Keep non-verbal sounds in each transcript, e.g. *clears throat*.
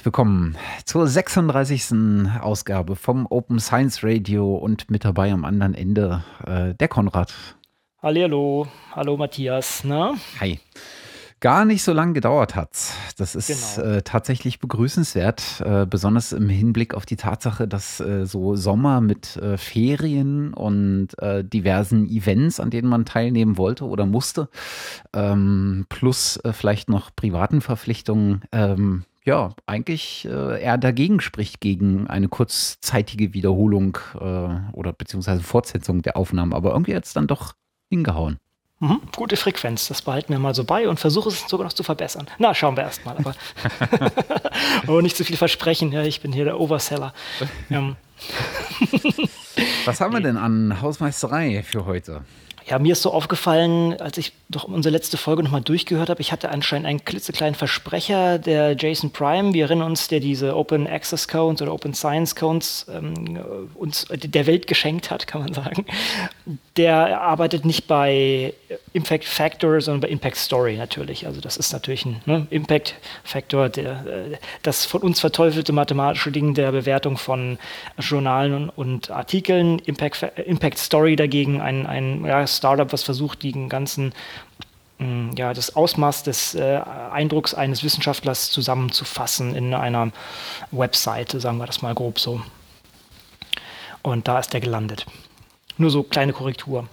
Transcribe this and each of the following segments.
herzlich willkommen zur 36. Ausgabe vom Open Science Radio und mit dabei am anderen Ende äh, der Konrad. Hallo, hallo Matthias. Na? Hi. Gar nicht so lange gedauert hat. Das ist genau. äh, tatsächlich begrüßenswert, äh, besonders im Hinblick auf die Tatsache, dass äh, so Sommer mit äh, Ferien und äh, diversen Events, an denen man teilnehmen wollte oder musste, ähm, plus vielleicht noch privaten Verpflichtungen, ähm, ja, eigentlich äh, eher dagegen spricht, gegen eine kurzzeitige Wiederholung äh, oder beziehungsweise Fortsetzung der Aufnahmen. Aber irgendwie jetzt dann doch hingehauen. Mhm, gute Frequenz, das behalten wir mal so bei und versuche es sogar noch zu verbessern. Na, schauen wir erst mal, aber *laughs* *laughs* oh, nicht zu viel versprechen. Ja, ich bin hier der Overseller. Ähm. Was haben wir *laughs* denn an Hausmeisterei für heute? Ja, mir ist so aufgefallen, als ich doch unsere letzte Folge nochmal durchgehört habe, ich hatte anscheinend einen klitzekleinen Versprecher, der Jason Prime, wir erinnern uns, der diese Open Access Codes oder Open Science Codes ähm, uns der Welt geschenkt hat, kann man sagen. Der arbeitet nicht bei Impact Factor, sondern bei Impact Story natürlich. Also das ist natürlich ein ne, Impact Factor, der, äh, das von uns verteufelte mathematische Ding der Bewertung von Journalen und, und Artikeln. Impact, Impact Story dagegen ein, ein ja, Startup, was versucht, den ganzen mm, ja, das Ausmaß des äh, Eindrucks eines Wissenschaftlers zusammenzufassen in einer Webseite, sagen wir das mal grob so. Und da ist er gelandet. Nur so kleine Korrektur.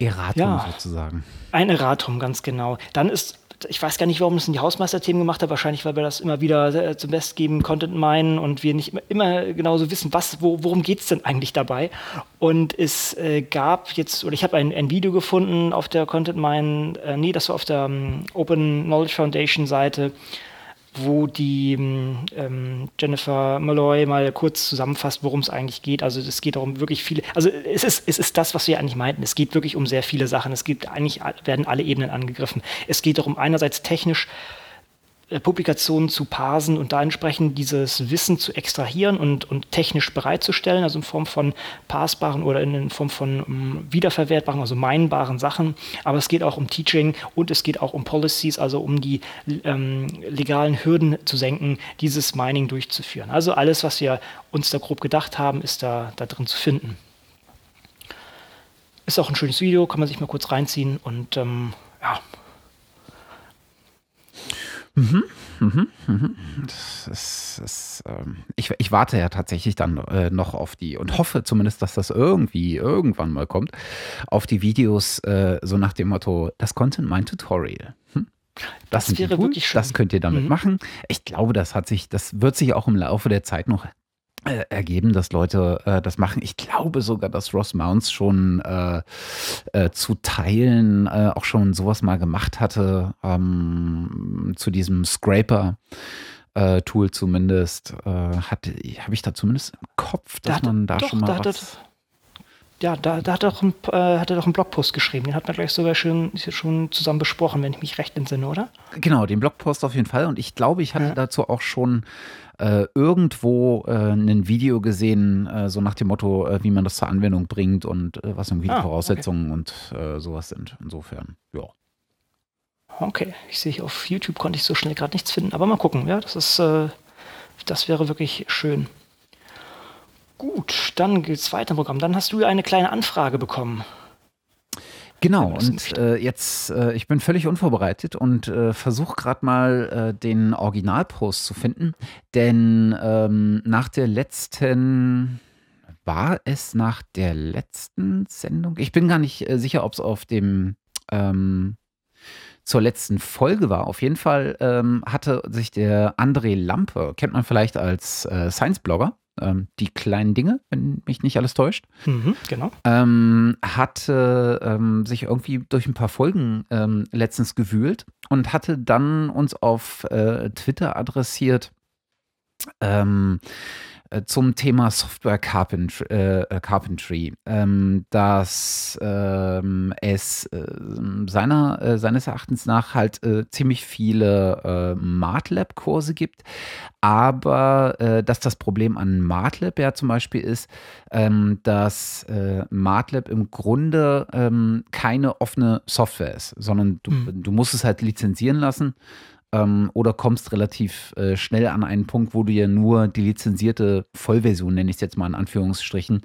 Erratum ja, sozusagen. Ein Erratum, ganz genau. Dann ist ich weiß gar nicht, warum es in die Hausmeister-Themen gemacht hat. Wahrscheinlich, weil wir das immer wieder äh, zum Best geben, Content meinen und wir nicht immer, immer genauso wissen, was, wo, worum geht es denn eigentlich dabei. Und es äh, gab jetzt, oder ich habe ein, ein, Video gefunden auf der Content Mine, äh, nee, das war auf der um, ähm, Open Knowledge Foundation Seite, wo die ähm, Jennifer Malloy mal kurz zusammenfasst, worum es eigentlich geht. Also es geht darum wirklich viele, also es ist, es ist das, was wir eigentlich meinten. Es geht wirklich um sehr viele Sachen. Es gibt eigentlich, werden alle Ebenen angegriffen. Es geht darum, einerseits technisch Publikationen zu parsen und da entsprechend dieses Wissen zu extrahieren und, und technisch bereitzustellen, also in Form von parsbaren oder in Form von um, mm, wiederverwertbaren, also meinbaren Sachen. Aber es geht auch um Teaching und es geht auch um Policies, also um die ähm, legalen Hürden zu senken, dieses Mining durchzuführen. Also alles, was wir uns da grob gedacht haben, ist da, da drin zu finden. Ist auch ein schönes Video, kann man sich mal kurz reinziehen und ähm, ja, Mhm, mhm, mhm. Das ist, das, ähm, ich, ich, warte ja tatsächlich dann äh, noch auf die und hoffe zumindest, dass das irgendwie irgendwann mal kommt, auf die Videos äh, so nach dem Motto, das Content mein Tutorial. Hm? Das, das wäre cool, wirklich schön. Das könnt ihr damit mhm. machen. Ich glaube, das hat sich, das wird sich auch im Laufe der Zeit noch äh, ergeben, dass Leute äh, das machen. Ich glaube sogar, dass Ross Mounts schon äh, äh, zu Teilen äh, auch schon sowas mal gemacht hatte, ähm, zu diesem Scraper. Äh, Tool zumindest, hat habe ich da zumindest im Kopf, dass da man da doch, schon mal da was ja, da, da hat, er doch ein, äh, hat er doch einen Blogpost geschrieben. Den hat man gleich sogar schon, schon zusammen besprochen, wenn ich mich recht entsinne, oder? Genau, den Blogpost auf jeden Fall. Und ich glaube, ich hatte ja. dazu auch schon äh, irgendwo äh, ein Video gesehen, äh, so nach dem Motto, äh, wie man das zur Anwendung bringt und äh, was irgendwie die ah, Voraussetzungen okay. und sowas sind. Insofern, ja. Okay, ich sehe auf YouTube konnte ich so schnell gerade nichts finden, aber mal gucken, ja, das ist, das wäre wirklich schön. Gut, dann geht's weiter im Programm. Dann hast du eine kleine Anfrage bekommen. Genau, und äh, jetzt, äh, ich bin völlig unvorbereitet und äh, versuche gerade mal äh, den Originalpost zu finden, denn ähm, nach der letzten, war es nach der letzten Sendung? Ich bin gar nicht äh, sicher, ob es auf dem, ähm, zur letzten Folge war. Auf jeden Fall ähm, hatte sich der André Lampe, kennt man vielleicht als äh, Science-Blogger, ähm, die kleinen Dinge, wenn mich nicht alles täuscht. Mhm, genau. Ähm, hatte ähm, sich irgendwie durch ein paar Folgen ähm, letztens gewühlt und hatte dann uns auf äh, Twitter adressiert. Ähm, äh, zum Thema Software Carpentry, äh, Carpentry. Ähm, dass ähm, es äh, seiner, äh, seines Erachtens nach halt äh, ziemlich viele äh, MATLAB-Kurse gibt, aber dass das Problem an MATLAB ja zum Beispiel ist, ähm, dass MATLAB im Grunde ähm, keine offene Software ist, sondern du, mhm. du musst es halt lizenzieren lassen ähm, oder kommst relativ äh, schnell an einen Punkt, wo du ja nur die lizenzierte Vollversion, nenne ich es jetzt mal in Anführungsstrichen,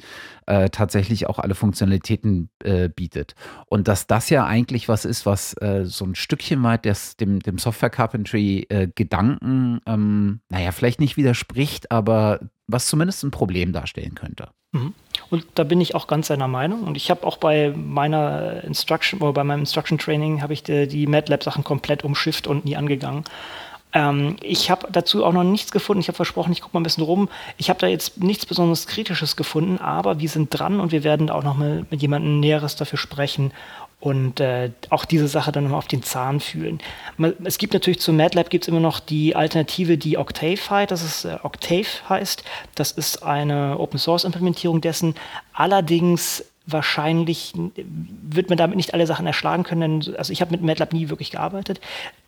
äh, tatsächlich auch alle Funktionalitäten äh, bietet. Und dass das ja eigentlich was ist, was äh, so ein Stückchen weit des, dem, dem Software Carpentry äh, Gedanken, ähm, naja, vielleicht nicht widerspricht, aber was zumindest ein Problem darstellen könnte. Mhm. Und da bin ich auch ganz seiner Meinung. Und ich habe auch bei meiner Instruction, oder bei meinem Instruction Training habe ich die, die MATLAB-Sachen komplett umschifft und nie angegangen. Ähm, ich habe dazu auch noch nichts gefunden. Ich habe versprochen, ich gucke mal ein bisschen rum. Ich habe da jetzt nichts besonders Kritisches gefunden, aber wir sind dran und wir werden auch noch mal mit jemandem Näheres dafür sprechen und äh, auch diese Sache dann nochmal auf den Zahn fühlen. Es gibt natürlich zu MATLAB gibt es immer noch die Alternative, die Octave heißt, das ist äh, Octave heißt. Das ist eine Open Source Implementierung dessen. Allerdings wahrscheinlich wird man damit nicht alle Sachen erschlagen können. Also ich habe mit MATLAB nie wirklich gearbeitet,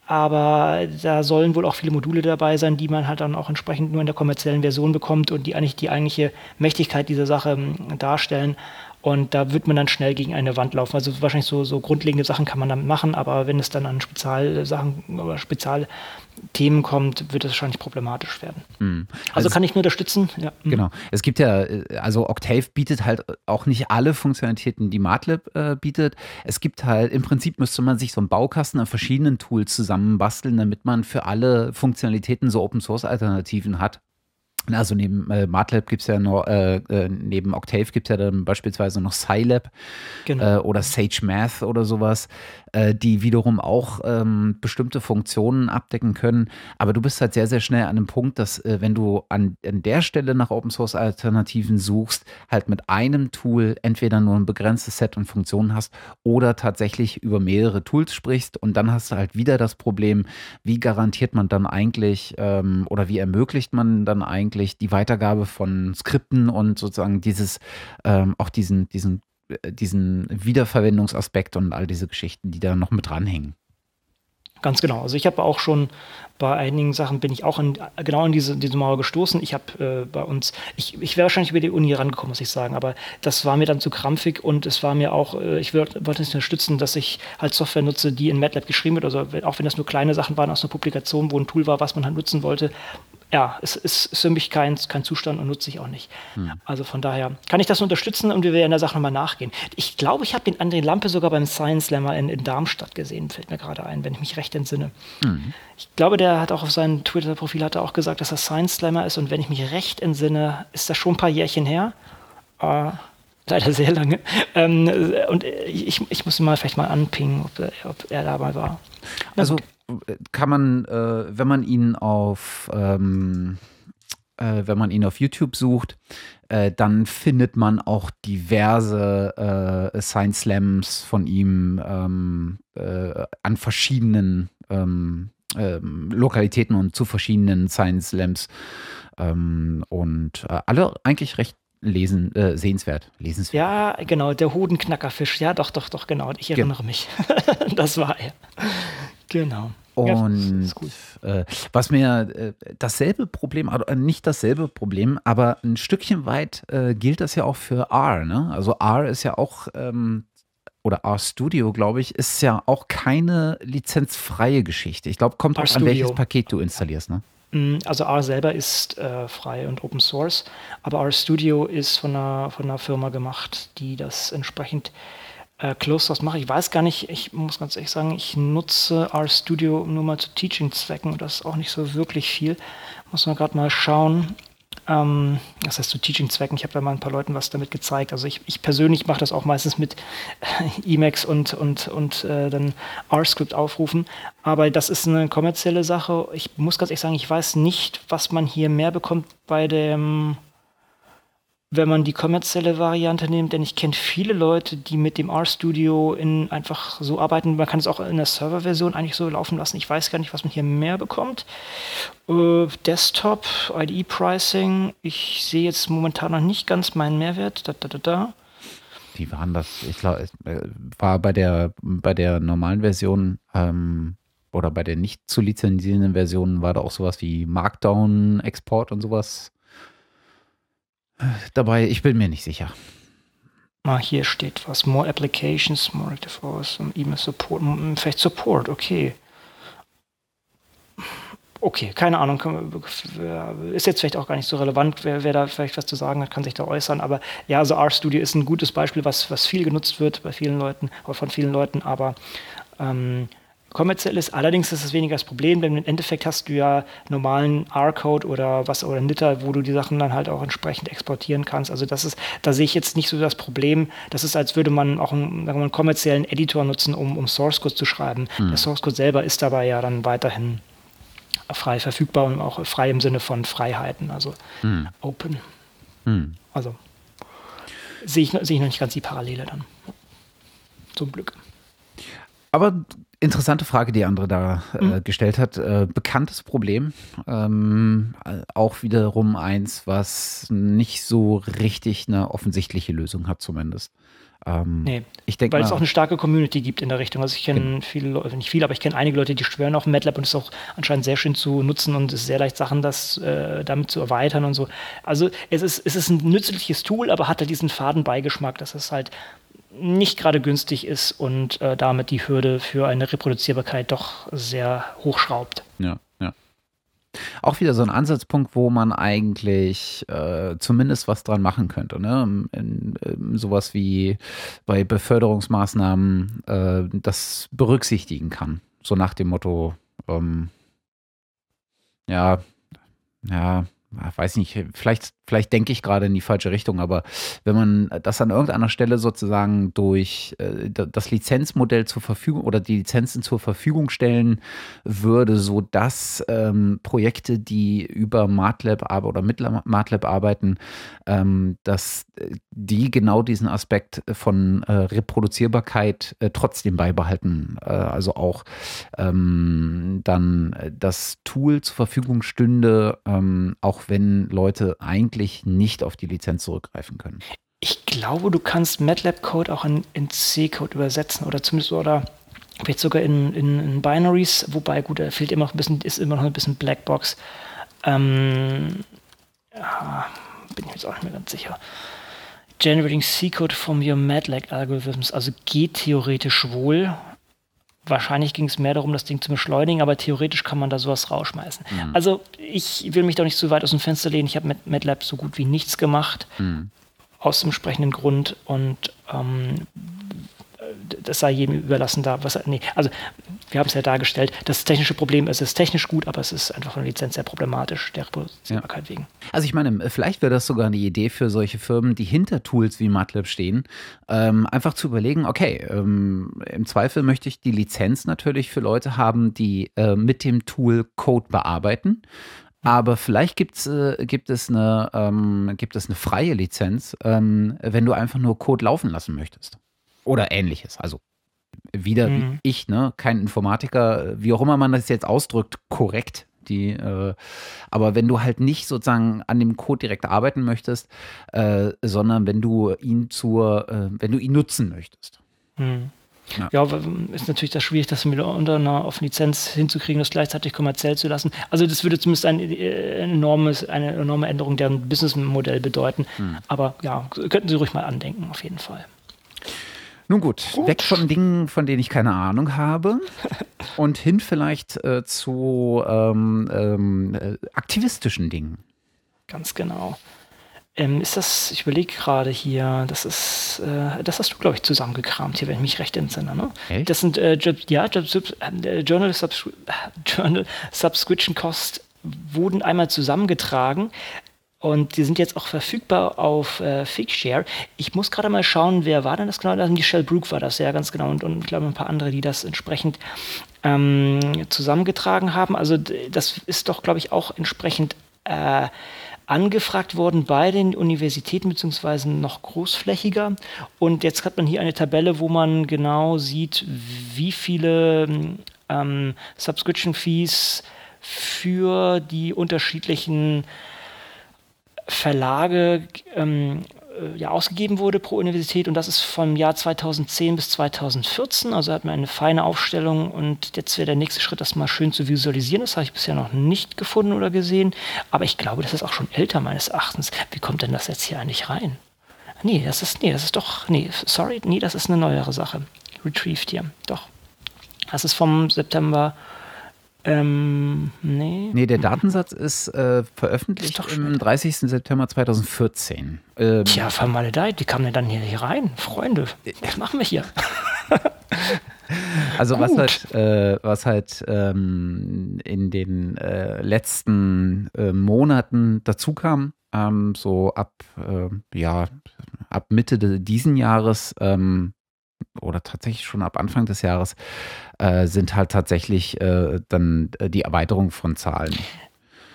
aber da sollen wohl auch viele Module dabei sein, die man halt dann auch entsprechend nur in der kommerziellen Version bekommt und die eigentlich die eigentliche Mächtigkeit dieser Sache darstellen. Und da wird man dann schnell gegen eine Wand laufen. Also wahrscheinlich so, so grundlegende Sachen kann man damit machen, aber wenn es dann an Spezialsachen oder Spezialthemen kommt, wird es wahrscheinlich problematisch werden. Mhm. Also, also, kann ich nur unterstützen. Ja. Mhm. Genau. Es gibt ja, also Octave bietet halt auch nicht alle Funktionalitäten, die MATLAB äh, bietet. Es gibt halt, im Prinzip müsste man sich so einen Baukasten an verschiedenen Tools zusammenbasteln, damit man für alle Funktionalitäten so Open Source Alternativen hat. Also neben äh, MATLAB gibt es ja noch, äh, äh, neben Octave gibt es ja dann beispielsweise noch Scilab genau. äh, oder Sage Math oder sowas, äh, die wiederum auch ähm, bestimmte Funktionen abdecken können. Aber du bist halt sehr, sehr schnell an dem Punkt, dass äh, wenn du an, an der Stelle nach Open Source Alternativen suchst, halt mit einem Tool entweder nur ein begrenztes Set und Funktionen hast oder tatsächlich über mehrere Tools sprichst und dann hast du halt wieder das Problem, wie garantiert man dann eigentlich ähm, oder wie ermöglicht man dann eigentlich die Weitergabe von Skripten und sozusagen dieses, ähm, auch diesen, diesen, diesen Wiederverwendungsaspekt und all diese Geschichten, die da noch mit dranhängen. Ganz genau. Also ich habe auch schon bei einigen Sachen bin ich auch in, genau in diese, diese Mauer gestoßen. Ich habe äh, bei uns, ich, ich wäre wahrscheinlich über die Uni rangekommen, muss ich sagen, aber das war mir dann zu krampfig und es war mir auch, äh, ich wollte es unterstützen, dass ich halt Software nutze, die in MATLAB geschrieben wird, also auch wenn das nur kleine Sachen waren aus einer Publikation, wo ein Tool war, was man halt nutzen wollte, ja, es ist für mich kein, kein Zustand und nutze ich auch nicht. Hm. Also von daher kann ich das unterstützen und wir werden der Sache nochmal nachgehen. Ich glaube, ich habe den André Lampe sogar beim Science Slammer in, in Darmstadt gesehen, fällt mir gerade ein, wenn ich mich recht entsinne. Hm. Ich glaube, der hat auch auf seinem Twitter-Profil hat er auch gesagt, dass er Science Slammer ist und wenn ich mich recht entsinne, ist das schon ein paar Jährchen her. Äh, leider sehr lange. Ähm, und ich, ich muss ihn mal vielleicht mal anpingen, ob, ob er dabei war. Also kann man, äh, wenn man ihn auf ähm, äh, wenn man ihn auf YouTube sucht, äh, dann findet man auch diverse äh, Science Slams von ihm ähm, äh, an verschiedenen ähm, ähm, Lokalitäten und zu verschiedenen Science Slams. Ähm, und äh, alle eigentlich recht lesen, äh, sehenswert, lesenswert. Ja, genau, der Hodenknackerfisch. Ja, doch, doch, doch, genau. Ich erinnere Ge mich. *laughs* das war er. Genau. Und ja, äh, was mir äh, dasselbe Problem, also äh, nicht dasselbe Problem, aber ein Stückchen weit äh, gilt das ja auch für R. Ne? Also R ist ja auch, ähm, oder R Studio, glaube ich, ist ja auch keine lizenzfreie Geschichte. Ich glaube, kommt auch an welches Paket du installierst. Ne? Mm, also R selber ist äh, frei und Open Source, aber R Studio ist von einer, von einer Firma gemacht, die das entsprechend äh, Source mache. Ich weiß gar nicht, ich muss ganz ehrlich sagen, ich nutze RStudio nur mal zu Teaching-Zwecken und das ist auch nicht so wirklich viel. Muss man gerade mal schauen. Ähm, das heißt zu Teaching-Zwecken. Ich habe da mal ein paar Leuten was damit gezeigt. Also ich, ich persönlich mache das auch meistens mit *laughs* Emacs und, und, und äh, dann R-Script aufrufen. Aber das ist eine kommerzielle Sache. Ich muss ganz ehrlich sagen, ich weiß nicht, was man hier mehr bekommt bei dem wenn man die kommerzielle Variante nimmt, denn ich kenne viele Leute, die mit dem RStudio in einfach so arbeiten. Man kann es auch in der Serverversion eigentlich so laufen lassen. Ich weiß gar nicht, was man hier mehr bekommt. Äh, Desktop, IDE Pricing. Ich sehe jetzt momentan noch nicht ganz meinen Mehrwert. Da, da, da, da. Wie waren das? Ich glaube, äh, war bei der, bei der normalen Version ähm, oder bei der nicht zu lizenzierenden Version war da auch sowas wie Markdown-Export und sowas dabei. Ich bin mir nicht sicher. Ah, hier steht was. More applications, more active hours, E-Mail Support. Vielleicht Support, okay. okay, keine Ahnung, ist jetzt vielleicht auch gar nicht so relevant, wer, wer, da vielleicht was zu sagen hat, kann sich da äußern, aber ja, also RStudio ist ein gutes Beispiel, was, was viel genutzt wird bei vielen Leuten, von vielen Leuten, aber ähm, kommerziell ist. Allerdings ist es weniger das Problem, denn im Endeffekt hast du ja normalen R-Code oder was oder Nitter, wo du die Sachen dann halt auch entsprechend exportieren kannst. Also das ist, da sehe ich jetzt nicht so das Problem. Das ist, als würde man auch einen, einen kommerziellen Editor nutzen, um, um Source Code zu schreiben. Hm. Der Source Code selber ist dabei ja dann weiterhin frei verfügbar und auch frei im Sinne von Freiheiten, also hm. open. Hm. Also sehe ich, sehe ich noch nicht ganz die Parallele dann. Zum Glück. Aber interessante Frage, die andere da äh, mhm. gestellt hat. Äh, bekanntes Problem. Ähm, auch wiederum eins, was nicht so richtig eine offensichtliche Lösung hat, zumindest. Ähm, nee, ich denke weil mal, es auch eine starke Community gibt in der Richtung. Also ich kenne viele Leute, nicht viele, aber ich kenne einige Leute, die schwören auf MATLAB und es ist auch anscheinend sehr schön zu nutzen und es ist sehr leicht, Sachen das äh, damit zu erweitern und so. Also es ist, es ist ein nützliches Tool, aber hat halt diesen faden Beigeschmack, dass es halt nicht gerade günstig ist und äh, damit die Hürde für eine Reproduzierbarkeit doch sehr hochschraubt. Ja, ja. Auch wieder so ein Ansatzpunkt, wo man eigentlich äh, zumindest was dran machen könnte. Ne? In, in sowas wie bei Beförderungsmaßnahmen äh, das berücksichtigen kann. So nach dem Motto, ähm, ja, ja, weiß nicht, vielleicht, vielleicht denke ich gerade in die falsche Richtung, aber wenn man das an irgendeiner Stelle sozusagen durch äh, das Lizenzmodell zur Verfügung oder die Lizenzen zur Verfügung stellen würde, so dass ähm, Projekte, die über MATLAB oder mit MATLAB arbeiten, ähm, dass die genau diesen Aspekt von äh, Reproduzierbarkeit äh, trotzdem beibehalten. Äh, also auch ähm, dann das Tool zur Verfügung stünde, ähm, auch wenn Leute eigentlich nicht auf die Lizenz zurückgreifen können. Ich glaube, du kannst MATLAB-Code auch in, in C-Code übersetzen oder zumindest oder vielleicht sogar in, in, in, Binaries, wobei gut, da fehlt immer noch ein bisschen, ist immer noch ein bisschen Blackbox. Ähm, ja, bin ich jetzt auch nicht mehr ganz sicher. Generating C-Code from your MATLAB Algorithms, also geht theoretisch wohl. Wahrscheinlich ging es mehr darum, das Ding zu beschleunigen, aber theoretisch kann man da sowas rausschmeißen. Mhm. Also ich will mich doch nicht zu weit aus dem Fenster lehnen. Ich habe mit MATLAB so gut wie nichts gemacht, mhm. aus dem entsprechenden Grund. Und ähm, das sei jedem überlassen da, was nee, also wir haben es ja dargestellt, das technische Problem ist, es ist technisch gut, aber es ist einfach von der Lizenz sehr problematisch, der Reproduzierbarkeit ja. wegen. Also ich meine, vielleicht wäre das sogar eine Idee für solche Firmen, die hinter Tools wie MATLAB stehen, ähm, einfach zu überlegen, okay, ähm, im Zweifel möchte ich die Lizenz natürlich für Leute haben, die äh, mit dem Tool Code bearbeiten. Aber vielleicht gibt's, äh, gibt, es eine, ähm, gibt es eine freie Lizenz, ähm, wenn du einfach nur Code laufen lassen möchtest. Oder ähnliches. Also wieder mhm. wie ich, ne? Kein Informatiker, wie auch immer man das jetzt ausdrückt, korrekt. Die, äh, aber wenn du halt nicht sozusagen an dem Code direkt arbeiten möchtest, äh, sondern wenn du ihn zur, äh, wenn du ihn nutzen möchtest. Mhm. Ja. ja. ist natürlich das schwierig, das mit unter einer offenen Lizenz hinzukriegen, das gleichzeitig kommerziell zu lassen. Also das würde zumindest ein, äh, enormes, eine enorme Änderung deren Businessmodell bedeuten. Hm. Aber ja, könnten Sie ruhig mal andenken, auf jeden Fall. Nun gut, gut, weg von Dingen, von denen ich keine Ahnung habe *laughs* und hin vielleicht äh, zu ähm, ähm, äh, aktivistischen Dingen. Ganz genau. Ähm, ist das, ich überlege gerade hier, das ist, äh, das hast du, glaube ich, zusammengekramt hier, wenn ich mich recht entsinne. Ne? Echt? Das sind, äh, ja, äh, Journal, Subs *laughs* Journal Subscription Costs wurden einmal zusammengetragen. Und die sind jetzt auch verfügbar auf äh, Figshare. Ich muss gerade mal schauen, wer war denn das genau? Also Michelle Brook war das, ja, ganz genau. Und, und ich glaube, ein paar andere, die das entsprechend ähm, zusammengetragen haben. Also das ist doch, glaube ich, auch entsprechend äh, angefragt worden bei den Universitäten, beziehungsweise noch großflächiger. Und jetzt hat man hier eine Tabelle, wo man genau sieht, wie viele ähm, Subscription Fees für die unterschiedlichen Verlage ähm, äh, ja, ausgegeben wurde pro Universität und das ist vom Jahr 2010 bis 2014. Also hat man eine feine Aufstellung und jetzt wäre der nächste Schritt, das mal schön zu visualisieren. Das habe ich bisher noch nicht gefunden oder gesehen, aber ich glaube, das ist auch schon älter meines Erachtens. Wie kommt denn das jetzt hier eigentlich rein? Nee, das ist, nee, das ist doch, nee, sorry, nee, das ist eine neuere Sache. Retrieved hier, doch. Das ist vom September Ähm, nee. Nee, der Datensatz ist äh, veröffentlicht Ist am 30. September 2014. Ähm, Tja, vermaledeit, wie kam der dann hier, hier rein? Freunde, was machen wir hier? Also was halt, äh, was halt ähm, in den äh, letzten äh, Monaten dazu kam, ähm, so ab äh, ja ab Mitte diesen Jahres ähm, oder tatsächlich schon ab Anfang des Jahres äh, sind halt tatsächlich äh, dann äh, die Erweiterung von Zahlen.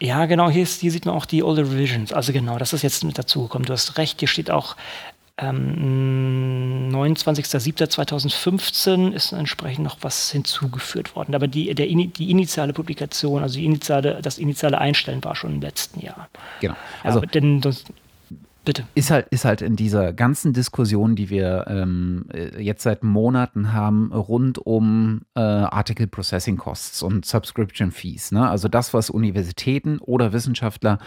Ja, genau, hier, ist, hier sieht man auch die Older Revisions. Also genau, das ist jetzt mit dazugekommen. Du hast recht, hier steht auch ähm, 29.07.2015 ist entsprechend noch was hinzugeführt worden. Aber die, der, die initiale Publikation, also die initiale, das initiale Einstellen war schon im letzten Jahr. Genau. Also, ja, denn das, bitte. ist halt, ist halt in dieser ganzen Diskussion, die wir ähm, äh, jetzt seit Monaten haben, rund um äh, Article Processing Costs und Subscription Fees. Ne? Also das, was Universitäten oder Wissenschaftler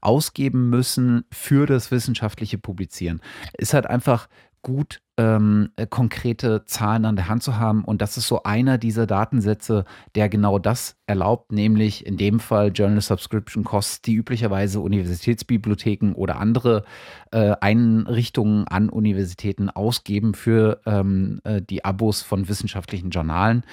ausgeben müssen für das wissenschaftliche Publizieren, ist halt einfach gut ähm, äh, konkrete Zahlen an der Hand zu haben. Und das ist so einer dieser Datensätze, der genau das erlaubt, nämlich in dem Fall Journal Subscription Costs, die üblicherweise Universitätsbibliotheken oder andere äh, Einrichtungen an Universitäten ausgeben für ähm, äh, die Abos von wissenschaftlichen Journalen.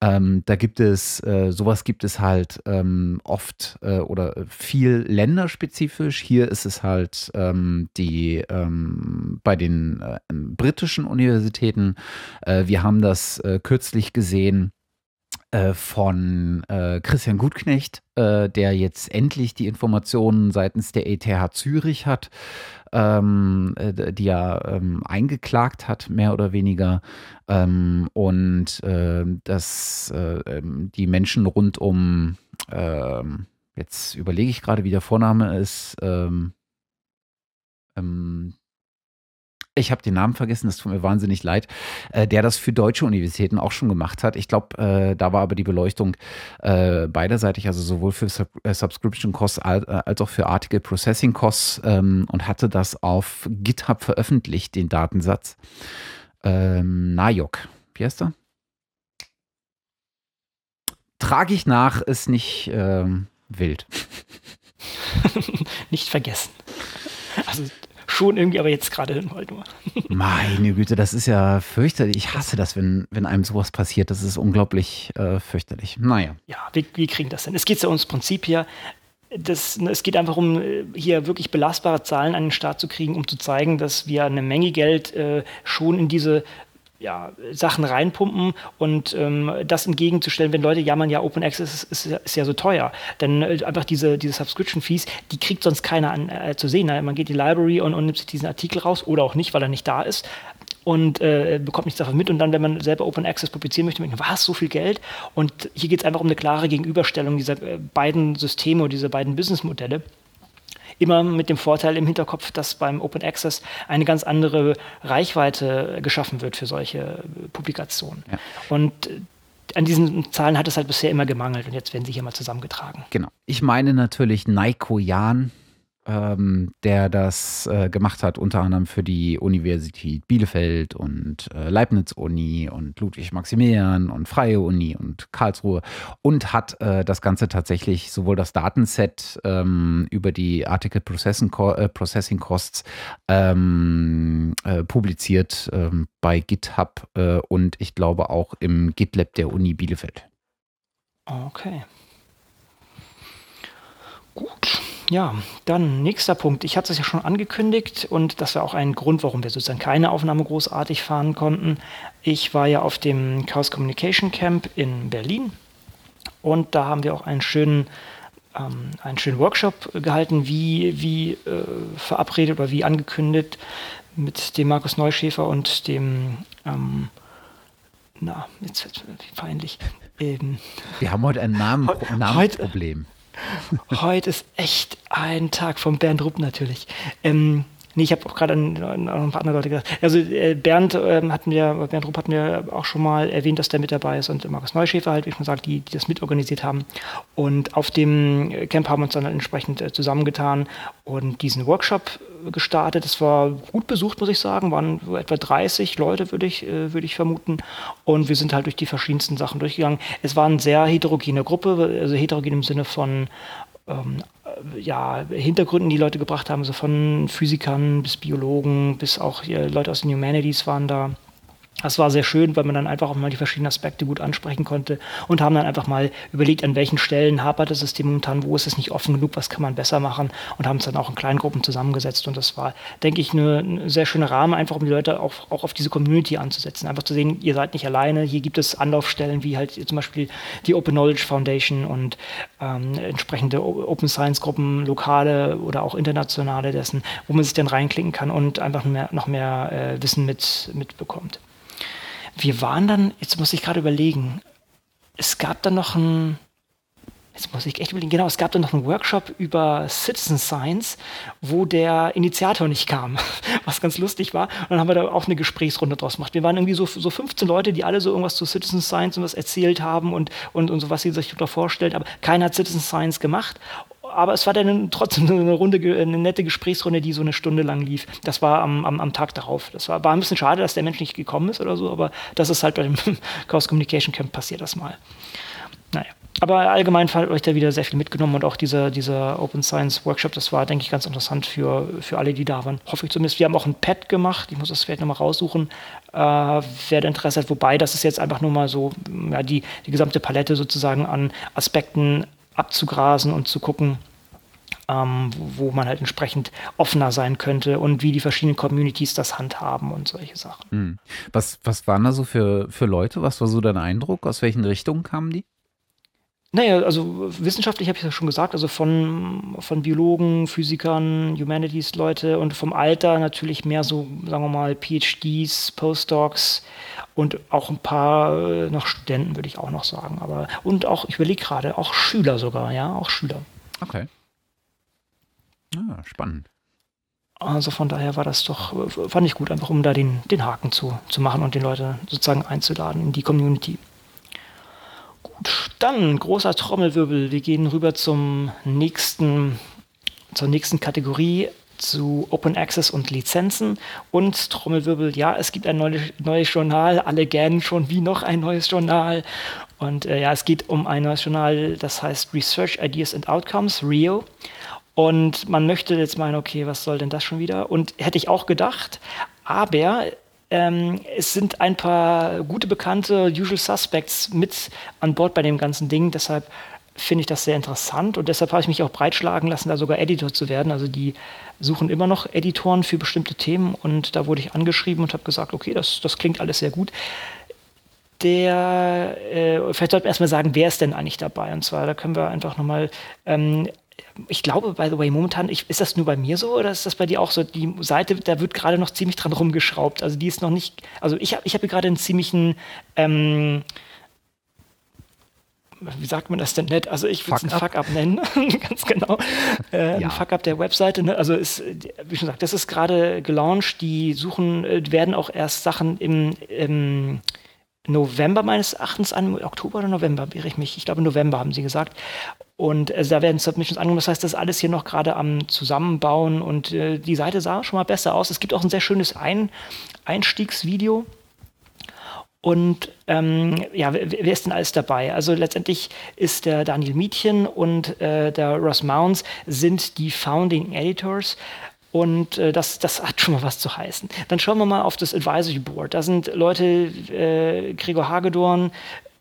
Ähm, da gibt es, äh, sowas gibt es halt ähm, oft äh, oder viel länderspezifisch. Hier ist es halt ähm, die ähm, bei den äh, britischen Universitäten. Äh, wir haben das kürzlich gesehen äh, von äh, Christian Gutknecht, äh, der jetzt endlich die Informationen seitens der ETH Zürich hat, ähm, äh, die er ähm, eingeklagt hat, mehr oder weniger. Ähm, und äh, dass äh, ähm, die Menschen rund um, ähm, jetzt überlege ich gerade, wie der Vorname ist, ähm, ähm, ich habe den Namen vergessen, das tut mir wahnsinnig leid, äh, der das für deutsche Universitäten auch schon gemacht hat. Ich glaube, äh, da war aber die Beleuchtung äh, beiderseitig, also sowohl für Sub äh, Subscription Costs als, äh, als auch für Article Processing Costs ähm, und hatte das auf GitHub veröffentlicht, den Datensatz. Ähm, Najok, wie heißt er? Trage ich nach, ist nicht ähm, wild. *laughs* Nicht vergessen. Also schon irgendwie, aber jetzt gerade halt nur. *laughs* Meine Güte, das ist ja fürchterlich. Ich hasse das, wenn, wenn einem sowas passiert. Das ist unglaublich äh, fürchterlich. Naja. Ja, wir, wir kriegen das hin. Es geht ja ums Prinzip hier. Das, es geht einfach um äh, hier wirklich belastbare Zahlen an den Start zu kriegen, um zu zeigen, dass wir eine Menge Geld äh, schon in diese ja, Sachen reinpumpen und ähm, das entgegenzustellen, wenn Leute jammern, ja, Open Access ist, ist, ja- ist ja so teuer. Denn äh, einfach diese, diese Subscription Fees, die kriegt sonst keiner an, äh, zu sehen. Ne? Man geht in die Library und, und nimmt sich diesen Artikel raus oder auch nicht, weil er nicht da ist und äh, bekommt nichts davon mit. Und dann, wenn man selber Open Access publizieren möchte, denkt man, was, so viel Geld? Und hier geht es einfach um eine klare Gegenüberstellung dieser äh, beiden Systeme oder dieser beiden Businessmodelle. Immer mit dem Vorteil im Hinterkopf, dass beim Open Access eine ganz andere Reichweite geschaffen wird für solche äh, Publikationen. Ja. Und äh, an diesen Zahlen hat es halt bisher immer gemangelt und jetzt werden sie hier mal zusammengetragen. Genau. Ich meine natürlich Naiko Jan, ähm, der das äh, gemacht hat, unter anderem für die Universität Bielefeld und äh, Leibniz-Uni und Ludwig-Maximilian und Freie Uni und Karlsruhe und hat äh, das Ganze tatsächlich sowohl das Datenset ähm, über die Article Processing, Co äh, Processing Costs ähm, äh, publiziert ähm, bei GitHub äh, und ich glaube auch im GitLab der Uni Bielefeld. Okay. Gut. Ja, dann nächster Punkt. Ich hatte es ja schon angekündigt und das war auch ein Grund, warum wir sozusagen keine Aufnahme großartig fahren konnten. Ich war ja auf dem Chaos Communication Camp in Berlin und da haben wir auch einen schönen, ähm, einen schönen Workshop gehalten, wie, wie äh, verabredet oder wie angekündigt mit dem Markus Neuschäfer und dem, ähm, na, jetzt wird es peinlich. Ähm, Wir haben heute ein Namen Heu- Namensproblem. Heute ist echt ein Tag von Bernd Rupp natürlich. Ähm, Nee, ich habe auch gerade an, an, ein paar andere Leute gedacht. Also äh, Bernd ähm, hatten wir, Bernd Rupp hatten wir auch schon mal erwähnt, dass der mit dabei ist und Markus Neuschäfer halt, wie ich schon gesagt, die, die das mitorganisiert haben. Und auf dem Camp haben wir uns dann halt entsprechend äh, zusammengetan und diesen Workshop gestartet. Es war gut besucht, muss ich sagen. Waren etwa 30 Leute, würde ich, äh, würde ich vermuten. Und wir sind halt durch die verschiedensten Sachen durchgegangen. Es war eine sehr heterogene Gruppe, also heterogen im Sinne von ähm, ja, Hintergründen, die Leute gebracht haben, so von Physikern bis Biologen bis auch Leute aus den Humanities waren da. Das war sehr schön, weil man dann einfach auch mal die verschiedenen Aspekte gut ansprechen konnte und haben dann einfach mal überlegt, an welchen Stellen hapert das System momentan, wo ist es nicht offen genug, was kann man besser machen und haben es dann auch in kleinen Gruppen zusammengesetzt und das war, denke ich, ein sehr schöner Rahmen, einfach um die Leute auch, auch auf diese Community anzusetzen, einfach zu sehen, ihr seid nicht alleine, hier gibt es Anlaufstellen wie halt zum Beispiel die Open Knowledge Foundation und ähm, entsprechende Open Science Gruppen, lokale oder auch internationale dessen, wo man sich dann reinklicken kann und einfach mehr, noch mehr äh, Wissen mit, mitbekommt. Wir waren dann, jetzt muss ich gerade überlegen, es gab dann noch ein, jetzt muss ich echt überlegen, genau, es gab dann noch einen Workshop über Citizen Science, wo der Initiator nicht kam, *laughs* was ganz lustig war. Und dann haben wir da auch eine Gesprächsrunde draus gemacht. Wir waren irgendwie so, so 15 Leute, die alle so irgendwas zu Citizen Science und was erzählt haben und, und, und so, was sie sich darunter vorstellen, aber keiner hat Citizen Science gemacht aber es war dann trotzdem eine Runde, eine nette Gesprächsrunde, die so eine Stunde lang lief. Das war am, am, am Tag darauf. Das war, war ein bisschen schade, dass der Mensch nicht gekommen ist oder so, aber das ist halt bei dem *laughs* Chaos Communication Camp passiert das mal. Naja. Aber allgemein hat euch da wieder sehr viel mitgenommen und auch dieser, dieser Open Science Workshop, das war, denke ich, ganz interessant für, für alle, die da waren. Hoffe ich zumindest. Wir haben auch ein Pad gemacht, ich muss das vielleicht nochmal raussuchen, äh, wer Interesse hat. Wobei, das ist jetzt einfach nur mal so, ja, die, die gesamte Palette sozusagen an Aspekten abzugrasen und zu gucken, ähm, wo man halt entsprechend offener sein könnte und wie die verschiedenen Communities das handhaben und solche Sachen. Hm. Was, was waren da so für, für Leute? Was war so dein Eindruck? Aus welchen Richtungen kamen die? Naja, also wissenschaftlich habe ich ja schon gesagt, also von, von Biologen, Physikern, Humanities-Leute und vom Alter natürlich mehr so, sagen wir mal, PhDs, Postdocs und auch ein paar äh, noch Studenten, würde ich auch noch sagen. Aber und auch, ich überlege gerade, auch Schüler sogar, ja, auch Schüler. Okay. Ah, spannend. Also von daher war das doch, äh, fand ich gut, einfach um da den, den Haken zu, zu machen und den Leute sozusagen einzuladen in die Community. Dann großer Trommelwirbel. Wir gehen rüber zum nächsten, zur nächsten Kategorie zu Open Access und Lizenzen und Trommelwirbel. Ja, es gibt ein neues, neues Journal. Alle gähnen schon wie noch ein neues Journal. Und äh, ja, es geht um ein neues Journal, das heißt Research Ideas and Outcomes, RIO. Und man möchte jetzt meinen, okay, was soll denn das schon wieder? Und hätte ich auch gedacht, aber ähm, es sind ein paar gute bekannte Usual Suspects mit an Bord bei dem ganzen Ding. Deshalb finde ich das sehr interessant und deshalb habe ich mich auch breitschlagen lassen, da sogar Editor zu werden. Also die suchen immer noch Editoren für bestimmte Themen und da wurde ich angeschrieben und habe gesagt, okay, das, das klingt alles sehr gut. Der, äh, vielleicht sollten wir erstmal sagen, wer ist denn eigentlich dabei? Und zwar, da können wir einfach nochmal ähm, ich glaube, by the way, momentan, ich, ist das nur bei mir so oder ist das bei dir auch so? Die Seite, da wird gerade noch ziemlich dran rumgeschraubt. Also die ist noch nicht, also ich habe ich hab gerade einen ziemlichen, ähm, wie sagt man das denn nett? Also ich würde es ein Fuck-up nennen, *laughs* ganz genau. Äh, ja. Ein Fuck-up der Webseite. Ne? Also ist, wie schon gesagt, das ist gerade gelauncht. Die suchen, äh, werden auch erst Sachen im, im November meines Erachtens an, Oktober oder November, wäre ich mich. Ich glaube, November haben sie gesagt. Und äh, da werden Submissions angenommen. Das heißt, das ist alles hier noch gerade am Zusammenbauen und äh, die Seite sah schon mal besser aus. Es gibt auch ein sehr schönes Ein Einstiegsvideo. Und ähm, ja, wer, wer, ist denn alles dabei? Also letztendlich ist der Daniel Mietchen und äh, der Ross Mounds sind die Founding Editors. Und äh, das, das hat schon mal was zu heißen. Dann schauen wir mal auf das Advisory Board. Da sind Leute, äh, Gregor Hagedorn,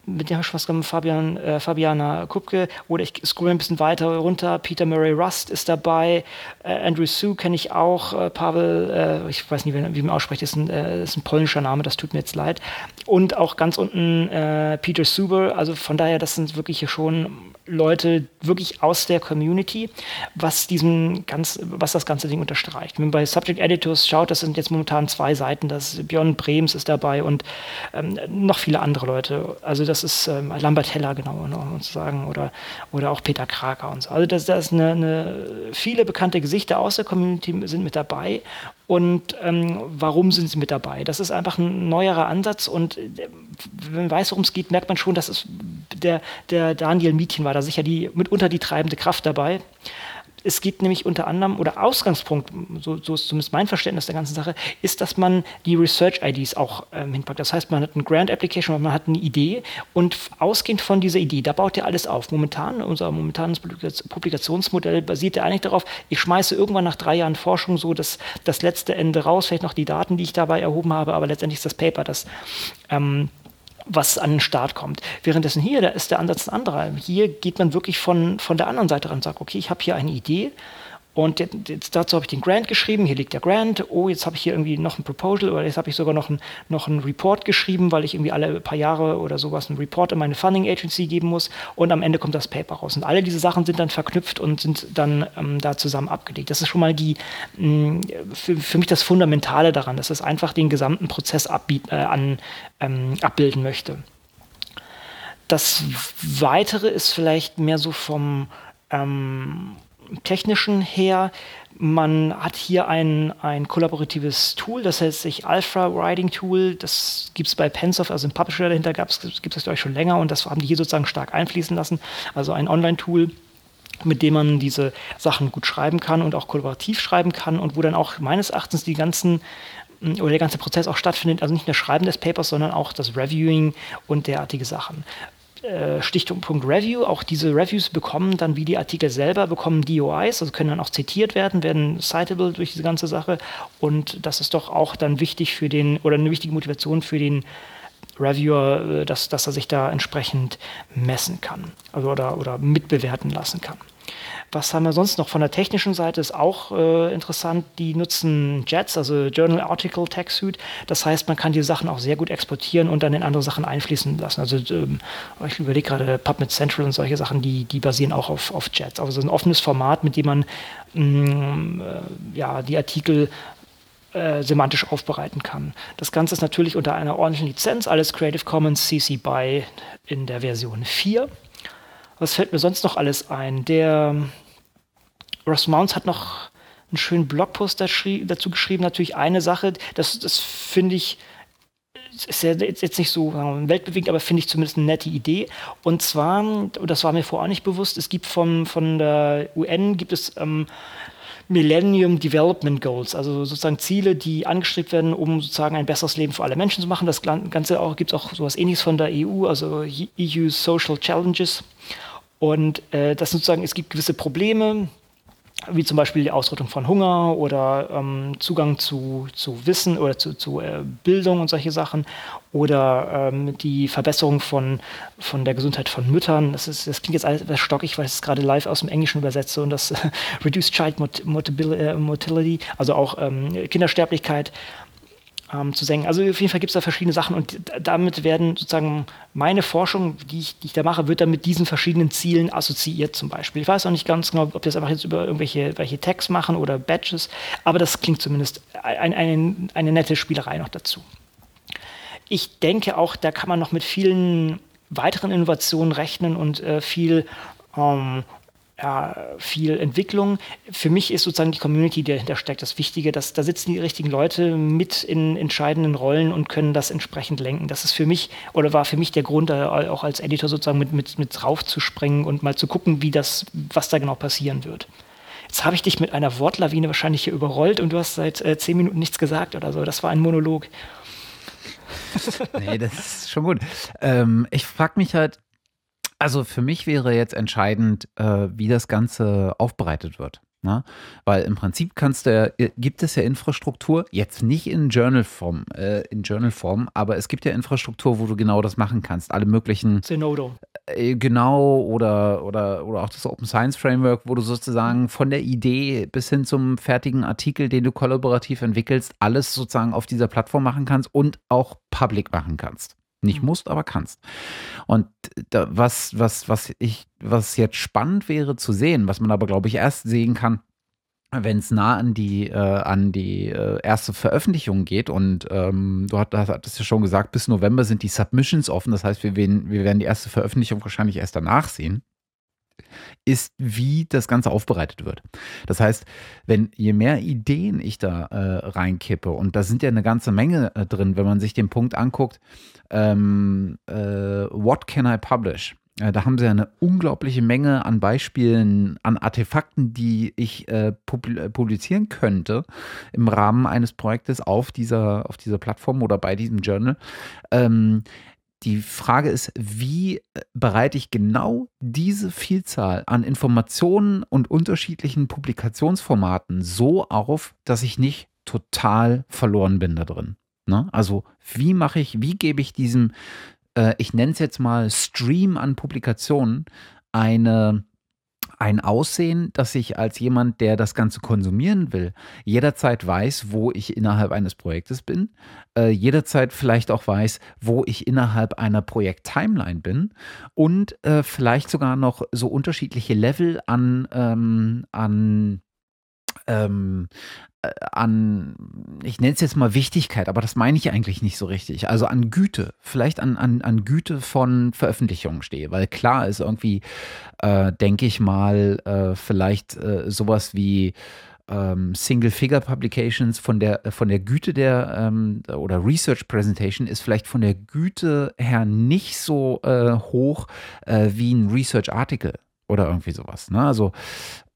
mit dem habe ich was gemacht, Fabian, äh, Fabiana Kupke, oder ich scroll ein bisschen weiter runter, Peter Murray Rust ist dabei, äh, Andrew Sue kenne ich auch, äh, Pavel, äh, ich weiß nicht, wie, wie man ausspricht, ist ein, äh, ist ein polnischer Name, das tut mir jetzt leid. Und auch ganz unten äh, Peter Suber, also von daher, das sind wirklich hier schon Leute wirklich aus der Community, was diesem ganz, was das ganze Ding unterstreicht. Wenn man bei Subject Editors schaut, das sind jetzt momentan zwei Seiten, das Björn Brems ist dabei und ähm, noch viele andere Leute. Also das ist ähm, Lambert Heller, genau, um zu sagen, oder, oder auch Peter Kraker und so. Also das, das ist eine, eine, viele bekannte Gesichter aus der Community sind mit dabei und ähm, warum sind sie mit dabei? Das ist einfach ein neuerer Ansatz und äh, wenn man weiß, worum es geht, merkt man schon, dass es der, der Daniel Mietchen war da sicher die, mitunter die treibende Kraft dabei. Es geht nämlich unter anderem, oder Ausgangspunkt, so, so, ist zumindest mein Verständnis der ganzen Sache, ist, dass man die Research-IDs auch ähm, hinpackt. Das heißt, man hat eine Grant-Application, man hat eine Idee und ausgehend von dieser Idee, da baut er alles auf. Momentan, unser momentanes Publikationsmodell basiert ja eigentlich darauf, ich schmeiße irgendwann nach drei Jahren Forschung so das, das letzte Ende raus, vielleicht noch die Daten, die ich dabei erhoben habe, aber letztendlich ist das Paper, das ähm, was an den Start kommt. Währenddessen hier, da ist der Ansatz ein anderer. Hier geht man wirklich von, von der anderen Seite ran und sagt, okay, ich habe hier eine Idee und jetzt, dazu habe ich den Grant geschrieben, hier liegt der Grant, oh, jetzt habe ich hier irgendwie noch ein Proposal oder jetzt habe ich sogar noch ein, noch Report geschrieben, weil ich irgendwie alle paar Jahre oder sowas einen Report an meine Funding Agency geben muss und am Ende kommt das Paper raus. Und alle diese Sachen sind dann verknüpft und sind dann ähm, da zusammen abgelegt. Das ist schon mal die, mh, für, für mich das Fundamentale daran, dass es einfach den gesamten Prozess äh, an, ähm, abbilden möchte. Das Weitere ist vielleicht mehr so vom ähm, technischen her. Man hat hier ein, ein kollaboratives Tool, das heißt sich Alpha Writing Tool. Das gibt es bei Pensoft, also im Publisher dahinter gibt es ich, schon länger und das haben die hier sozusagen stark einfließen lassen. Also ein Online-Tool, mit dem man diese Sachen gut schreiben kann und auch kollaborativ schreiben kann und wo dann auch meines Erachtens die ganzen oder der ganze Prozess auch stattfindet, also nicht nur Schreiben des Papers, sondern auch das Reviewing und derartige Sachen. Äh, Stichpunkt Review. Auch diese Reviews bekommen dann, wie die Artikel selber, bekommen DOIs, also können dann auch zitiert werden, werden citable durch diese ganze Sache. Und das ist doch auch dann wichtig für den, oder eine wichtige Motivation für den Reviewer, äh, dass, dass er sich da entsprechend messen kann also oder, oder mitbewerten lassen kann. Was haben wir sonst noch? Von der technischen Seite ist auch äh, interessant, die nutzen JETS, also Journal Article Tag Suite. Das heißt, man kann die Sachen auch sehr gut exportieren und dann in andere Sachen einfließen lassen. Also ähm, ich überlege gerade PubMed Central und solche Sachen, die, die basieren auch auf, auf JETS. Also ein offenes Format, mit dem man mh, mm, äh, ja, die Artikel äh, semantisch aufbereiten kann. Das Ganze ist natürlich unter einer ordentlichen Lizenz, alles Creative Commons CC BY in der Version 4. Was fällt mir sonst noch alles ein? Der Ross Mounts hat noch einen schönen Blogpost dazu geschrieben. Natürlich eine Sache, das, das finde ich, ist ja jetzt nicht so weltbewegend, aber finde ich zumindest eine nette Idee. Und zwar, das war mir vorher auch nicht bewusst, es gibt von, von der UN gibt es ähm, Millennium Development Goals, also sozusagen Ziele, die angestrebt werden, um sozusagen ein besseres Leben für alle Menschen zu machen. Das Ganze auch, gibt es auch sowas ähnliches von der EU, also EU Social Challenges. Und äh, das sozusagen, es gibt gewisse Probleme, wie zum Beispiel die Ausrottung von Hunger oder ähm, Zugang zu, zu Wissen oder zu, zu äh, Bildung und solche Sachen oder ähm, die Verbesserung von, von der Gesundheit von Müttern. Das, ist, das klingt jetzt alles etwas stockig, weil ich es gerade live aus dem Englischen übersetze und das *laughs* Reduced Child äh, Motility, also auch ähm, Kindersterblichkeit ähm, zu senken. Also auf jeden Fall gibt es da verschiedene Sachen und damit werden sozusagen meine Forschung, die ich, die ich da mache, wird dann mit diesen verschiedenen Zielen assoziiert zum Beispiel. Ich weiß auch nicht ganz genau, ob das einfach jetzt über irgendwelche welche Tags machen oder Badges, aber das klingt zumindest ein, eine, eine nette Spielerei noch dazu. Ich denke auch, da kann man noch mit vielen weiteren Innovationen rechnen und äh, viel ähm, ja, viel Entwicklung. Für mich ist sozusagen die Community, die dahinter steckt, das Wichtige. Dass, da sitzen die richtigen Leute mit in entscheidenden Rollen und können das entsprechend lenken. Das ist für mich oder war für mich der Grund, auch als Editor sozusagen mit, mit, mit drauf zu springen und mal zu gucken, wie das, was da genau passieren wird. Jetzt habe ich dich mit einer Wortlawine wahrscheinlich hier überrollt und du hast seit äh, zehn Minuten nichts gesagt oder so. Das war ein Monolog. *laughs* nee, das ist schon gut. Ähm, ich frage mich halt, also für mich wäre jetzt entscheidend, äh, wie das Ganze aufbereitet wird. Ne? Weil im Prinzip kannst du, äh, gibt es ja Infrastruktur, jetzt nicht in Journal-Form, äh, in Journal-Form, aber es gibt ja Infrastruktur, wo du genau das machen kannst. Alle möglichen. Zenodo. Äh, genau, oder, oder, oder auch das Open Science Framework, wo du sozusagen von der Idee bis hin zum fertigen Artikel, den du kollaborativ entwickelst, alles sozusagen auf dieser Plattform machen kannst und auch public machen kannst. Nicht musst, aber kannst. Und da, was, was, was ich, was jetzt spannend wäre zu sehen, was man aber, glaube ich, erst sehen kann, wenn es nah an die, äh, an die äh, erste Veröffentlichung geht und ähm, du hattest, hattest ja schon gesagt, bis November sind die Submissions offen. Das heißt, wir werden, wir werden die erste Veröffentlichung wahrscheinlich erst danach sehen ist, wie das Ganze aufbereitet wird. Das heißt, wenn je mehr Ideen ich da äh, reinkippe, und da sind ja eine ganze Menge äh, drin, wenn man sich den Punkt anguckt, ähm, äh, what can I publish? Äh, da haben sie ja eine unglaubliche Menge an Beispielen, an Artefakten, die ich äh, äh, publizieren könnte im Rahmen eines Projektes auf dieser, auf dieser Plattform oder bei diesem Journal. Ähm, die Frage ist, wie äh, bereite ich genau diese Vielzahl an Informationen und unterschiedlichen Publikationsformaten so auf, dass ich nicht total verloren bin da drin. Ne? Also wie mache ich, wie gebe ich diesem, äh, ich nenne es jetzt mal Stream an Publikationen, eine ein Aussehen, dass ich als jemand, der das Ganze konsumieren will, jederzeit weiß, wo ich innerhalb eines Projektes bin, äh, jederzeit vielleicht auch weiß, wo ich innerhalb einer Projekt-Timeline bin und äh, vielleicht sogar noch so unterschiedliche Level an, ähm, an ähm, äh, an, ich nenne es jetzt mal Wichtigkeit, aber das meine ich eigentlich nicht so richtig. Also an Güte, vielleicht an, an, an Güte von Veröffentlichungen stehe, weil klar ist irgendwie, äh, denke ich mal, äh, vielleicht äh, sowas wie ähm, Single-Figure-Publications von der, von der Güte der ähm, oder Research Presentation ist vielleicht von der Güte her nicht so äh, hoch äh, wie ein Research-Artikel oder irgendwie sowas. Ne? Also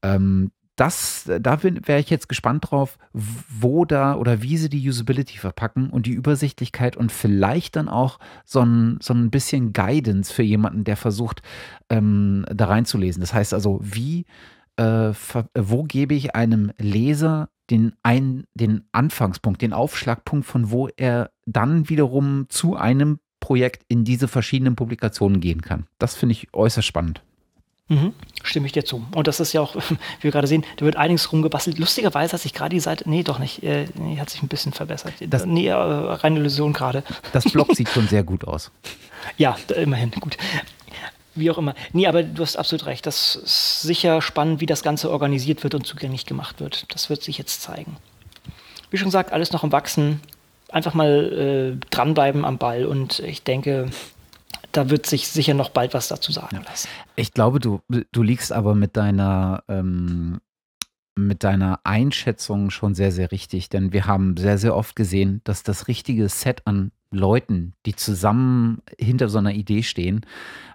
ähm, das, da wäre ich jetzt gespannt drauf, wo da oder wie sie die Usability verpacken und die Übersichtlichkeit und vielleicht dann auch so ein, so ein bisschen Guidance für jemanden, der versucht, ähm, da reinzulesen. Das heißt also, wie, äh, wo gebe ich einem Leser den, ein, den Anfangspunkt, den Aufschlagpunkt, von wo er dann wiederum zu einem Projekt in diese verschiedenen Publikationen gehen kann. Das finde ich äußerst spannend. Mhm, stimme ich dir zu. Und das ist ja auch, *laughs* wie wir gerade sehen, da wird einiges rumgebastelt. Lustigerweise hat sich gerade die Seite, nee, doch nicht, äh, nee, hat sich ein bisschen verbessert. Das, nee, äh, reine Illusion gerade. Das Blog sieht *laughs* schon sehr gut aus. Ja, immerhin, gut. Wie auch immer. Nee, aber du hast absolut recht. Das ist sicher spannend, wie das Ganze organisiert wird und zugänglich gemacht wird. Das wird sich jetzt zeigen. Wie schon gesagt, alles noch im Wachsen. Einfach mal äh, dranbleiben am Ball und ich denke, da wird sich sicher noch bald was dazu sagen lassen. Ich glaube, du, du liegst aber mit deiner, ähm, mit deiner Einschätzung schon sehr, sehr richtig, denn wir haben sehr, sehr oft gesehen, dass das richtige Set an Leuten, die zusammen hinter so einer Idee stehen,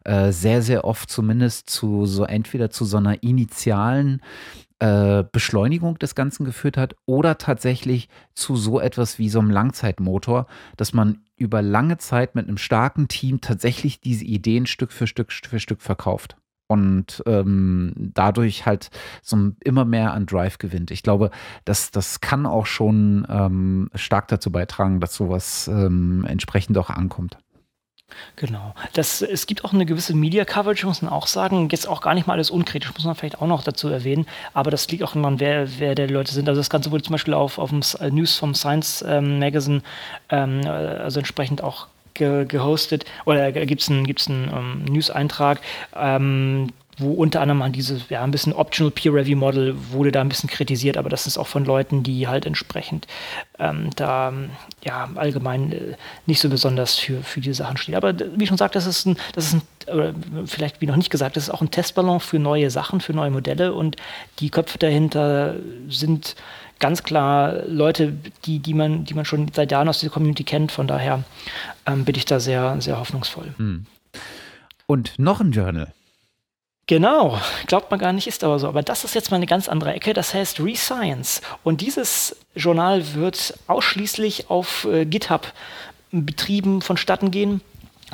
äh, sehr, sehr oft zumindest zu so entweder zu so einer initialen äh, Beschleunigung des Ganzen geführt hat oder tatsächlich zu so etwas wie so einem Langzeitmotor, dass man über lange Zeit mit einem starken Team tatsächlich diese Ideen Stück für Stück für Stück verkauft und ähm, dadurch halt so immer mehr an Drive gewinnt. Ich glaube, das, das kann auch schon ähm, stark dazu beitragen, dass sowas ähm, entsprechend auch ankommt. Genau. Das, es gibt auch eine gewisse Media Coverage, muss man auch sagen. Jetzt auch gar nicht mal alles unkritisch, muss man vielleicht auch noch dazu erwähnen. Aber das liegt auch daran, wer, wer der Leute sind. Also das Ganze wurde zum Beispiel auf, auf dem äh, News vom Science ähm, Magazine, ähm, äh, also entsprechend auch ge gehostet. Oder gibt es einen, gibt's einen ähm, News-Eintrag. Wo unter anderem an dieses, ja, ein bisschen Optional Peer Review Model wurde da ein bisschen kritisiert, aber das ist auch von Leuten, die halt entsprechend ähm, da, ja, allgemein äh, nicht so besonders für, für die Sachen stehen. Aber wie schon gesagt, das ist ein, das ist ein, oder vielleicht wie noch nicht gesagt, das ist auch ein Testballon für neue Sachen, für neue Modelle und die Köpfe dahinter sind ganz klar Leute, die, die, man, die man schon seit Jahren aus dieser Community kennt. Von daher ähm, bin ich da sehr, sehr hoffnungsvoll. Hm. Und noch ein Journal. Genau, glaubt man gar nicht, ist aber so. Aber das ist jetzt mal eine ganz andere Ecke, das heißt Rescience. Und dieses Journal wird ausschließlich auf äh, GitHub betrieben vonstatten gehen.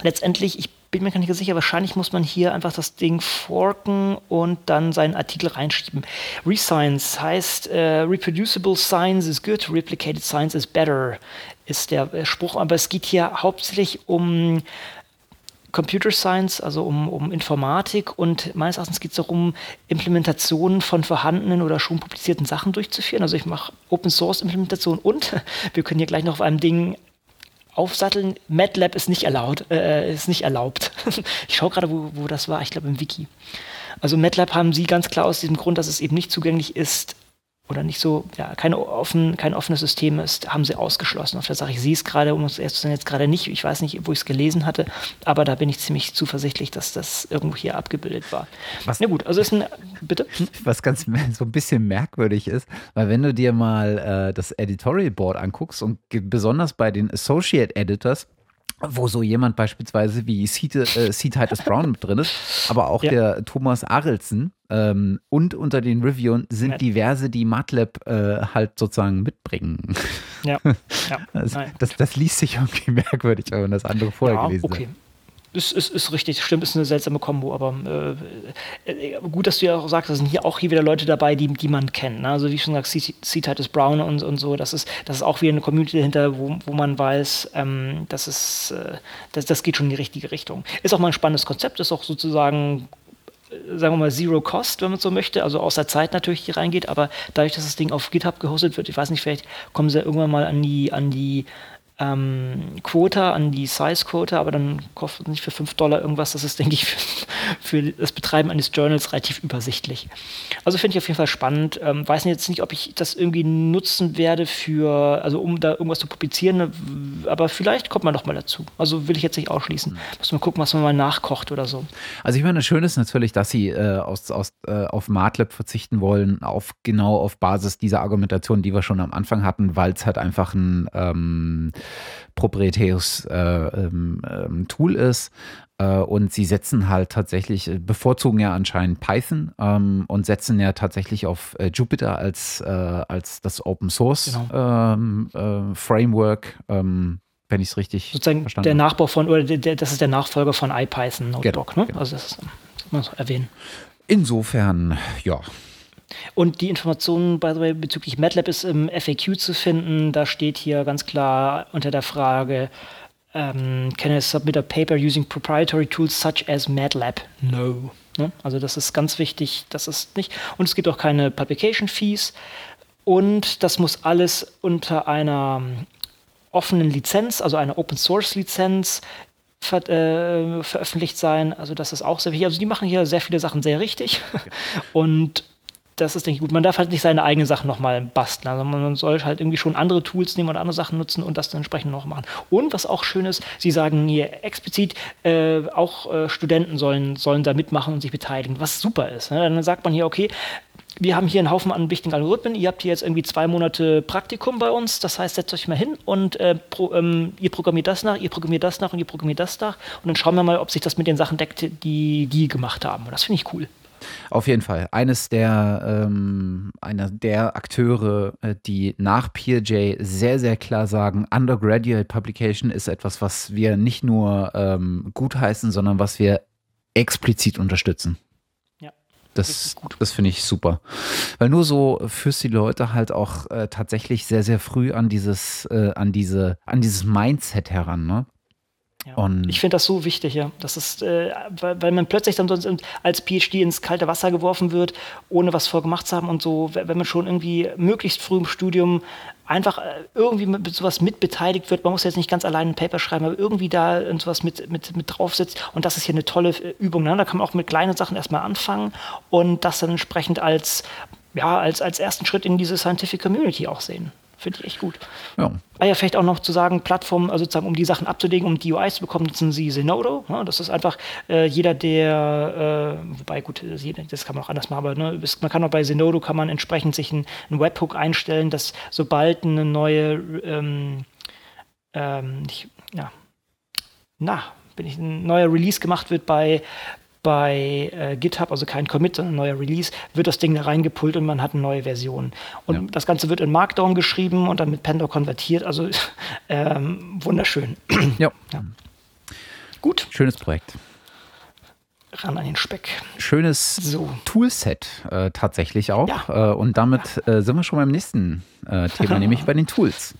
Letztendlich, ich bin mir gar nicht sicher, wahrscheinlich muss man hier einfach das Ding forken und dann seinen Artikel reinschieben. Rescience heißt äh, Reproducible Science is good, Replicated Science is better, ist der äh, Spruch. Aber es geht hier hauptsächlich um Computer Science, also um, um Informatik und meines Erachtens geht es darum, Implementationen von vorhandenen oder schon publizierten Sachen durchzuführen. Also ich mache Open Source Implementation und *laughs* wir können hier gleich noch auf einem Ding aufsatteln. MATLAB ist nicht erlaubt. Äh, ist nicht erlaubt. *laughs* ich schaue gerade, wo, wo das war. Ich glaube im Wiki. Also MATLAB haben sie ganz klar aus diesem Grund, dass es eben nicht zugänglich ist, oder nicht so, ja, keine offen, kein offenes System ist, haben sie ausgeschlossen. Auf der Sache, ich sehe es gerade, um es erst zu sagen, jetzt gerade nicht, ich weiß nicht, wo ich es gelesen hatte, aber da bin ich ziemlich zuversichtlich, dass das irgendwo hier abgebildet war. Was, Na gut, also ist ein, bitte? *laughs* Was ganz so ein bisschen merkwürdig ist, weil wenn du dir mal äh, das Editorial Board anguckst und besonders bei den Associate Editors, wo so jemand beispielsweise wie Seed, äh, Titus Brown mit drin ist, aber auch ja. der Thomas Arelsen ähm, und unter den Reviewern sind ja. diverse, die MATLAB äh, halt sozusagen mitbringen. Ja, *laughs* ja. Das, das, das, liest sich irgendwie *laughs* merkwürdig, wenn man das andere vorher gelesen okay. hat. Ist, ist, ist richtig, stimmt, ist eine seltsame Kombo, aber äh, äh, gut, dass du ja auch sagst, da sind hier auch hier wieder Leute dabei, die, die man kennt. Ne? Also wie schon gesagt, C-Titus Brown und, und so, das ist, das ist auch wieder eine Community dahinter, wo, wo man weiß, ähm, das, ist, äh, das, das geht schon in die richtige Richtung. Ist auch mal ein spannendes Konzept, ist auch sozusagen äh, sagen wir mal, Zero Cost, wenn man so möchte, also außer Zeit natürlich die reingeht, aber dadurch, dass das Ding auf GitHub gehostet wird, ich weiß nicht, vielleicht kommen sie ja irgendwann mal an die, an die ähm, Quota, an die Size-Quota, aber dann kostet es nicht für 5 Dollar irgendwas. Das ist, *laughs* denke ich, für, für, das Betreiben eines Journals relativ übersichtlich. Also finde ich auf jeden Fall spannend. Ähm, weiß jetzt nicht, ob ich das irgendwie nutzen werde für, also um da irgendwas zu publizieren, aber vielleicht kommt man noch mal dazu. Also will ich jetzt nicht ausschließen. Mhm. Muss mal gucken, was man mal nachkocht oder so. Also ich meine, schön ist natürlich, dass sie äh, aus, aus, äh, auf MATLAB verzichten wollen, auf genau auf Basis dieser Argumentation, die wir schon am Anfang hatten, weil es halt einfach ein ähm, proprietäres äh, ähm, ähm, Tool ist. Äh, und sie setzen halt tatsächlich, äh, bevorzugen ja anscheinend Python ähm, und setzen ja tatsächlich auf äh, Jupyter als, äh, als das Open Source genau. Ähm, äh, Framework ähm, wenn ich es richtig Sozusagen verstanden der Nachbau von, oder der, das ist der Nachfolger von IPython Notebook, genau, ne? Genau. Also das muss man erwähnen. Insofern, ja, und die Informationen, by the way, bezüglich MATLAB ist im FAQ zu finden. Da steht hier ganz klar unter der Frage, um, ähm, can I submit a paper using proprietary tools such as MATLAB? No. Ne? Also das ist ganz wichtig, das ist nicht. Und es gibt auch keine Publication Fees. Und das muss alles unter einer offenen Lizenz, also einer Open Source Lizenz, ver äh, veröffentlicht sein. Also das ist auch sehr wichtig. Also die machen hier sehr viele Sachen sehr richtig. *laughs* Und das ist, denke ich, gut. Man darf halt nicht seine eigenen Sachen nochmal basteln. Also man soll halt irgendwie schon andere Tools nehmen oder andere Sachen nutzen und das dann entsprechend noch machen. Und was auch schön ist, Sie sagen hier explizit, äh, auch äh, Studenten sollen, sollen da mitmachen und sich beteiligen, was super ist. Ne? Dann sagt man hier, okay, wir haben hier einen Haufen an wichtigen Algorithmen. Ihr habt hier jetzt irgendwie zwei Monate Praktikum bei uns. Das heißt, setzt euch mal hin und äh, pro, ähm, ihr programmiert das nach, ihr programmiert das nach und ihr programmiert das nach. Und dann schauen wir mal, ob sich das mit den Sachen deckt, die die gemacht haben. Und das finde ich cool. Auf jeden Fall. Eines der, ähm, einer der Akteure, äh, die nach PeerJ sehr, sehr klar sagen, Undergraduate Publication ist etwas, was wir nicht nur ähm, gutheißen, sondern was wir explizit unterstützen. Ja. Das, das finde ich super. Weil nur so führst die Leute halt auch äh, tatsächlich sehr, sehr früh an dieses, äh, an diese, an dieses Mindset heran, ne? Ja. ich finde das so wichtig, ja. Das ist, äh, weil, weil, man plötzlich dann sonst als PhD ins kalte Wasser geworfen wird, ohne was vorgemacht zu haben und so, wenn man schon irgendwie möglichst früh im Studium einfach äh, irgendwie mit sowas mitbeteiligt wird. Man muss jetzt nicht ganz allein ein Paper schreiben, aber irgendwie da sowas mit, mit, mit drauf sitzt. Und das ist hier eine tolle äh, Übung. Ne? Da kann man auch mit kleinen Sachen erstmal anfangen und das dann entsprechend als, ja, als, als ersten Schritt in diese Scientific Community auch sehen. Finde ich echt gut. Ja. Ah ja, vielleicht auch noch zu sagen, Plattformen, also sozusagen, um die Sachen abzulegen, um die UIs zu bekommen, nutzen sie Zenodo. Ja, das ist einfach äh, jeder, der, äh, wobei gut, das kann man auch anders machen, aber ne, man kann auch bei Zenodo kann man entsprechend sich einen, Webhook einstellen, dass sobald eine neue, ähm, ähm, ich, ja, na, bin ich ein neuer Release gemacht wird bei bei äh, GitHub, also kein Commit, sondern ein neuer Release, wird das Ding da reingepult und man hat eine neue Version. Und ja. das Ganze wird in Markdown geschrieben und dann mit Pandor konvertiert. Also *laughs* ähm, wunderschön. *clears throat* Ja. ja. Gut. Schönes Projekt. Ran an den Speck. Schönes so. Toolset äh, tatsächlich auch. Ja. Äh, und damit. Äh, sind wir schon beim nächsten äh, Thema, *laughs* nämlich bei den Tools.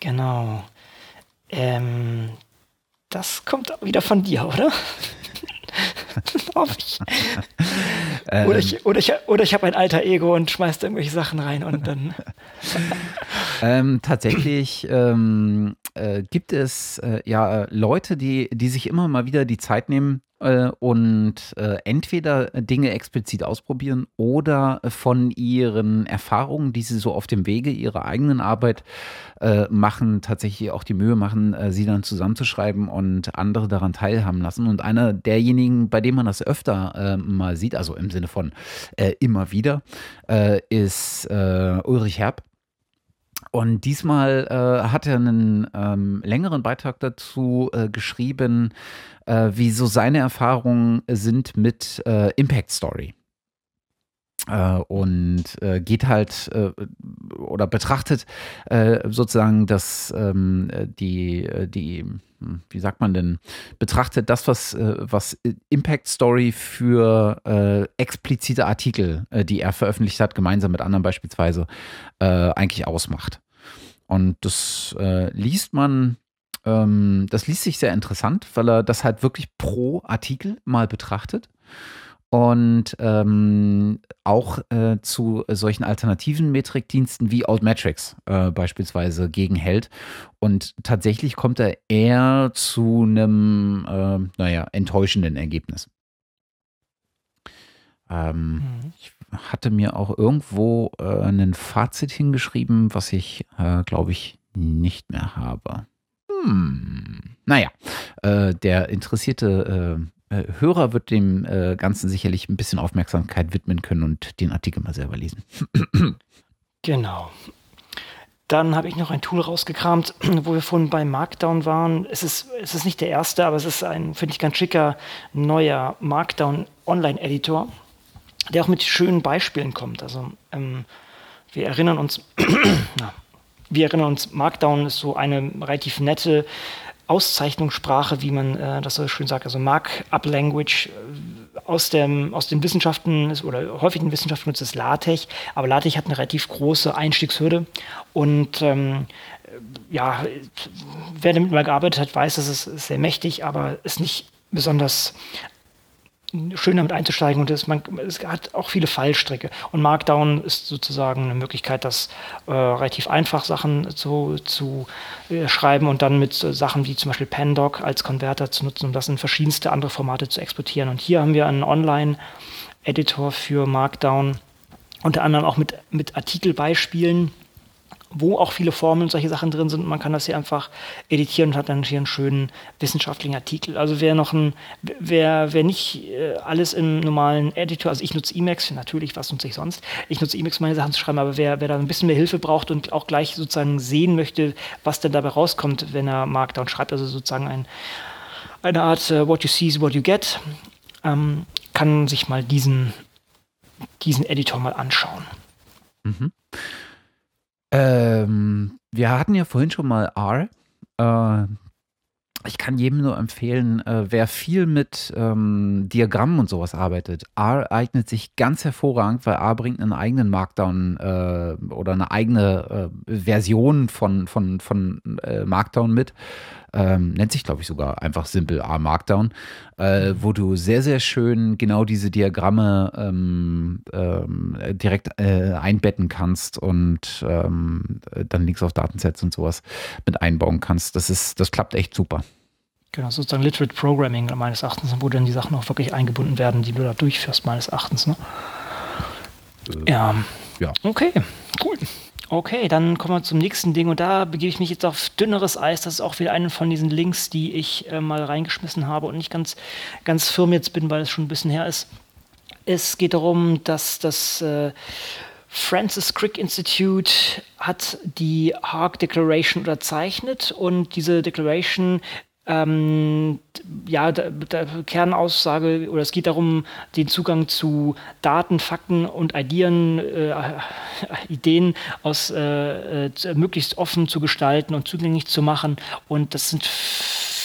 Genau. Ähm, das kommt wieder von dir, oder? Ich. Ähm. Oder ich, oder ich, oder ich habe ein alter Ego und schmeiß da irgendwelche Sachen rein und dann. *laughs* ähm, tatsächlich ähm, äh, gibt es äh, ja Leute, die, die sich immer mal wieder die Zeit nehmen, äh, und äh, entweder Dinge explizit ausprobieren oder von ihren Erfahrungen, die sie so auf dem Wege ihrer eigenen Arbeit äh, machen, tatsächlich auch die Mühe machen, sie dann zusammenzuschreiben und andere daran teilhaben lassen. Und einer derjenigen, bei dem man das öfter mal sieht, also im Sinne von immer wieder, ist Ulrich Herb. Und diesmal äh, hat er einen ähm, längeren Beitrag dazu äh, geschrieben, äh, wie so seine Erfahrungen sind mit äh, Impact Story. Äh, und äh, geht halt äh, oder betrachtet äh, sozusagen das, ähm, die, die, hm, wie sagt man denn, betrachtet das, was, was Impact Story für explizite Artikel, die er veröffentlicht hat, gemeinsam mit anderen beispielsweise, eigentlich ausmacht. Und das liest man ähm, das liest sich sehr interessant, weil er das halt wirklich pro Artikel mal betrachtet und ähm, auch äh, zu solchen alternativen Metrikdiensten wie Outmetrics äh, beispielsweise gegenhält. Und tatsächlich kommt er eher zu einem, äh, naja, enttäuschenden Ergebnis. Ähm, mhm. Ich hatte mir auch irgendwo äh, ein Fazit hingeschrieben, was ich, äh, glaube ich, nicht mehr habe. Hm, naja, äh, der interessierte äh, äh, Hörer wird dem äh, Ganzen sicherlich ein bisschen Aufmerksamkeit widmen können und den Artikel mal selber lesen. *clears throat* genau. Dann habe ich noch ein Tool rausgekramt, wo wir vorhin bei Markdown waren. Es ist, es ist nicht der erste, aber es ist ein, finde ich, ganz schicker neuer Markdown Online-Editor, der auch mit schönen Beispielen kommt. Also ähm, wir erinnern uns, *clears throat* na, wir erinnern uns, Markdown ist so eine relativ nette Auszeichnungssprache, wie man äh, das so schön sagt, also Markup-Language äh, aus, aus den Wissenschaften oder häufig in Wissenschaften nutzt es LaTeX, aber LaTeX hat eine relativ große Einstiegshürde und ähm, ja, wer damit mal gearbeitet hat, weiß, dass es sehr mächtig, aber ist nicht besonders schön damit einzusteigen und es, man, es hat auch viele Fallstricke. Und Markdown ist sozusagen eine Möglichkeit, das äh, relativ einfach Sachen zu, zu äh, schreiben und dann mit äh, Sachen wie zum Beispiel Pandoc als Konverter zu nutzen, um das in verschiedenste andere Formate zu exportieren. Und hier haben wir einen Online-Editor für Markdown, unter anderem auch mit, mit Artikelbeispielen wo auch viele Formeln und solche Sachen drin sind. Man kann das hier einfach editieren und hat dann hier einen schönen wissenschaftlichen Artikel. Also wer noch ein, wer, wer nicht äh, alles im normalen Editor, also ich nutze Emacs, natürlich, was nutze ich sonst? Ich nutze Emacs, meine Sachen zu schreiben, aber wer, wer da ein bisschen mehr Hilfe braucht und auch gleich sozusagen sehen möchte, was denn dabei rauskommt, wenn er Markdown schreibt, also sozusagen ein, eine Art uh, What you see is what you get, ähm, kann sich mal diesen, diesen Editor mal anschauen. Mhm. Ähm, wir hatten ja vorhin schon mal R. Äh, ich kann jedem nur empfehlen, äh, wer viel mit ähm, Diagrammen und sowas arbeitet. R eignet sich ganz hervorragend, weil R bringt einen eigenen Markdown äh, oder eine eigene äh, Version von, von, von äh, Markdown mit ähm, nennt sich, glaube ich, sogar einfach simpel A Markdown, äh, wo du sehr, sehr schön genau diese Diagramme ähm, ähm, direkt äh, einbetten kannst und ähm, dann Links auf Datensets und sowas mit einbauen kannst. Das ist, das klappt echt super. Genau, sozusagen Literate Programming meines Erachtens, wo dann die Sachen auch wirklich eingebunden werden, die du da durchführst, meines Erachtens. Ne? Äh, ja. Ja. Okay, cool. Okay, dann kommen wir zum nächsten Ding und da begebe ich mich jetzt auf dünneres Eis. Das ist auch wieder einer von diesen Links, die ich äh, mal reingeschmissen habe und nicht ganz, ganz firm jetzt bin, weil es schon ein bisschen her ist. Es geht darum, dass das äh, Francis Crick Institute hat die Hague Declaration unterzeichnet und diese Declaration ähm, ja, der, Kernaussage, oder es geht darum, den Zugang zu Daten, Fakten und Ideen, äh, *laughs* Ideen aus äh, äh, möglichst offen zu gestalten und zugänglich zu machen. Und das sind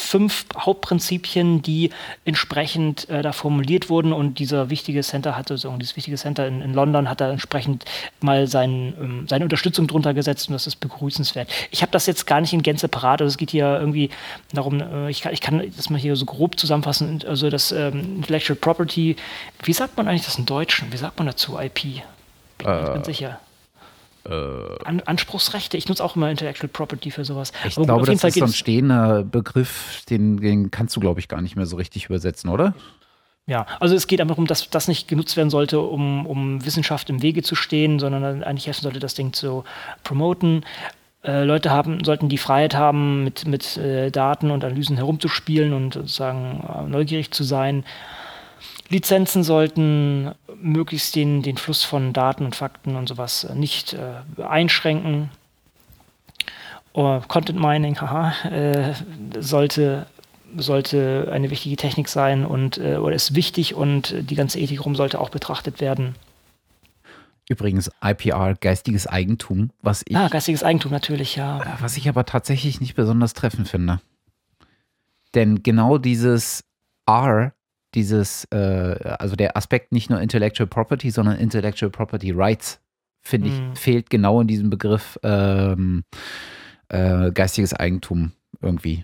fünf Hauptprinzipien, die entsprechend äh, da formuliert wurden und dieser wichtige Center hatte, so dieses wichtige Center in, in London hat da entsprechend mal sein, ähm, seine Unterstützung drunter gesetzt und das ist begrüßenswert. Ich habe das jetzt gar nicht in Gänze parat, also es geht hier irgendwie darum, äh, ich, kann, ich kann das mal hier so grob zusammenfassen, also das ähm, Intellectual Property, wie sagt man eigentlich das in Deutsch? Wie sagt man dazu IP? Bin äh, nicht sicher. Äh, An Anspruchsrechte. Ich nutze auch immer Intellectual Property für sowas. Ich Aber glaube, gut, das ist so ein stehender Begriff, den, den kannst du, glaube ich, gar nicht mehr so richtig übersetzen, oder? Ja, also es geht einfach darum, dass das nicht genutzt werden sollte, um, um Wissenschaft im Wege zu stehen, sondern eigentlich helfen sollte, das Ding zu promoten. Äh, Leute haben, sollten die Freiheit haben, mit, mit äh, Daten und Analysen herumzuspielen und sozusagen äh, neugierig zu sein. Lizenzen sollten möglichst den, den Fluss von Daten und Fakten und sowas nicht äh, einschränken. Oh, Content Mining, haha, äh, sollte, sollte eine wichtige Technik sein und äh, oder ist wichtig und die ganze Ethik rum sollte auch betrachtet werden. Übrigens IPR, geistiges Eigentum, was ich. Ah, geistiges Eigentum natürlich, ja. Äh, was ich aber tatsächlich nicht besonders treffend finde. Denn genau dieses R dieses, äh, also der Aspekt nicht nur Intellectual Property, sondern Intellectual Property Rights, finde ich, mhm. fehlt genau in diesem Begriff ähm, äh, geistiges Eigentum irgendwie.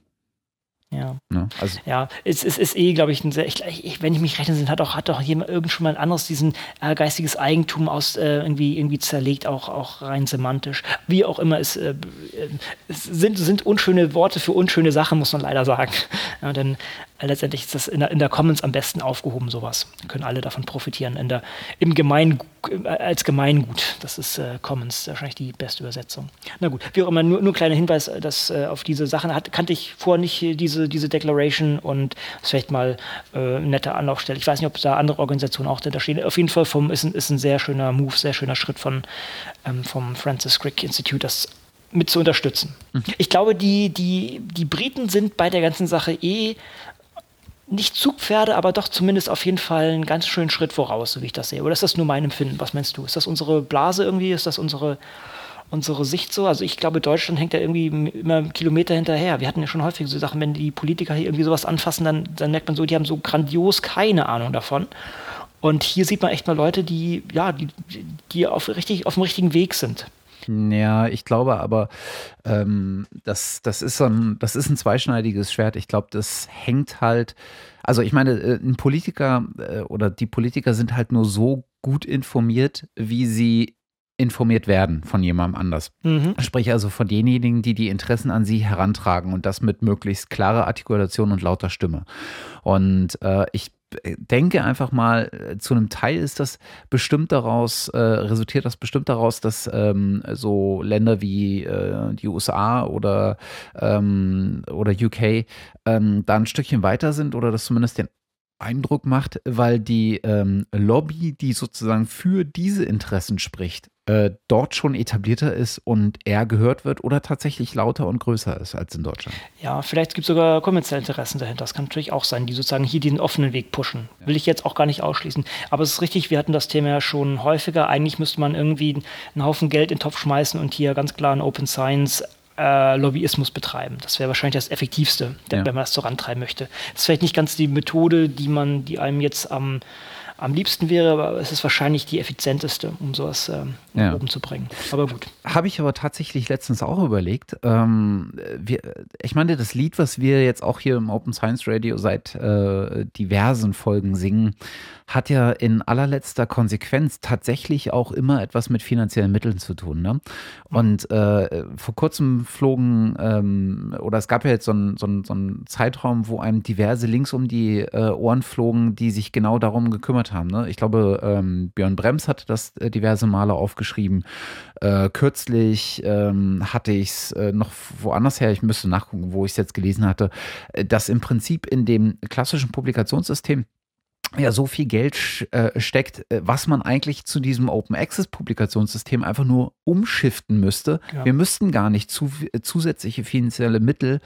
Ja. Ne? Also ja, es, es ist eh, glaube ich, ein sehr, ich, wenn ich mich rechne, sind, hat auch, hat auch jemand irgend schon mal ein anderes diesen äh, geistiges Eigentum aus äh, irgendwie, irgendwie zerlegt, auch, auch rein semantisch. Wie auch immer, es, äh, es sind, sind unschöne Worte für unschöne Sachen, muss man leider sagen. Ja, denn letztendlich ist das in der, in der Commons am besten aufgehoben, sowas. Dann können alle davon profitieren. In der, im Gemein, äh, als Gemeingut. Das ist äh, Commons wahrscheinlich die beste Übersetzung. Na gut, wie auch immer, nur, nur kleiner Hinweis, dass äh, auf diese Sachen hat, kannte ich vorher nicht diese, diese Declaration und das ist vielleicht mal äh, eine nette Anlaufstelle. Ich weiß nicht, ob da andere Organisationen auch da stehen. Auf jeden Fall vom, ist, ein, ist ein sehr schöner Move, sehr schöner Schritt von, ähm, vom Francis Crick Institute, das mit zu unterstützen. Mhm. Ich glaube, die, die, die Briten sind bei der ganzen Sache eh nicht Zugpferde, aber doch zumindest auf jeden Fall einen ganz schönen Schritt voraus, so wie ich das sehe. Oder ist das nur mein Empfinden? Was meinst du? Ist das unsere Blase irgendwie? Ist das unsere, unsere Sicht so? Also ich glaube, Deutschland hängt da irgendwie immer Kilometer hinterher. Wir hatten ja schon häufig so Sachen, wenn die Politiker hier irgendwie sowas anfassen, dann, dann merkt man so, die haben so grandios keine Ahnung davon. Und hier sieht man echt mal Leute, die, ja, die, die auf, richtig, auf dem richtigen Weg sind. Ja, ich glaube aber, ähm, das, das, ist so ein, das ist ein zweischneidiges Schwert. Ich glaube, das hängt halt, also ich meine, äh, ein Politiker äh, oder die Politiker sind halt nur so gut informiert, wie sie informiert werden von jemandem anders. Mhm. Sprich also von denjenigen, die die Interessen an sie herantragen und das mit möglichst klarer Artikulation und lauter Stimme. Und äh, ich denke einfach mal, äh, zu einem Teil ist das bestimmt daraus, äh, resultiert das bestimmt daraus, dass ähm, so Länder wie äh, die USA oder, ähm, oder UK ähm, da ein Stückchen weiter sind oder das zumindest den Eindruck macht, weil die ähm, Lobby, die sozusagen für diese Interessen spricht, äh, dort schon etablierter ist und eher gehört wird oder tatsächlich lauter und größer ist als in Deutschland. Ja, vielleicht gibt es sogar kommerzielle Interessen dahinter. Das kann natürlich auch sein, die sozusagen hier diesen offenen Weg pushen. Will ich jetzt auch gar nicht ausschließen. Aber es ist richtig, wir hatten das Thema ja schon häufiger. Eigentlich müsste man irgendwie einen Haufen Geld in den Topf schmeißen und hier ganz klar einen Open Science äh, Lobbyismus betreiben. Das wäre wahrscheinlich das Effektivste, ja. wenn man das so rantreiben möchte. Das ist vielleicht nicht ganz die Methode, die man, die einem jetzt am am liebsten wäre, aber es ist wahrscheinlich die effizienteste, um sowas ähm, ja. oben zu bringen. Aber gut. Habe ich aber tatsächlich letztens auch überlegt. Ähm, wir, ich meine, das Lied, was wir jetzt auch hier im Open Science Radio seit äh, diversen Folgen singen, hat ja in allerletzter Konsequenz tatsächlich auch immer etwas mit finanziellen Mitteln zu tun. Ne? Und äh, vor kurzem flogen, ähm, oder es gab ja jetzt so einen so so ein Zeitraum, wo einem diverse Links um die äh, Ohren flogen, die sich genau darum gekümmert haben. Ne? Ich glaube, ähm, Björn Brems hatte das äh, diverse Male aufgeschrieben. Äh, kürzlich ähm, hatte ich es äh, noch woanders her, ich müsste nachgucken, wo ich es jetzt gelesen hatte, äh, dass im Prinzip in dem klassischen Publikationssystem ja so viel Geld äh, steckt, äh, was man eigentlich zu diesem Open Access Publikationssystem einfach nur umschiften müsste. Ja. Wir müssten gar nicht zu, zusätzliche finanzielle Mittel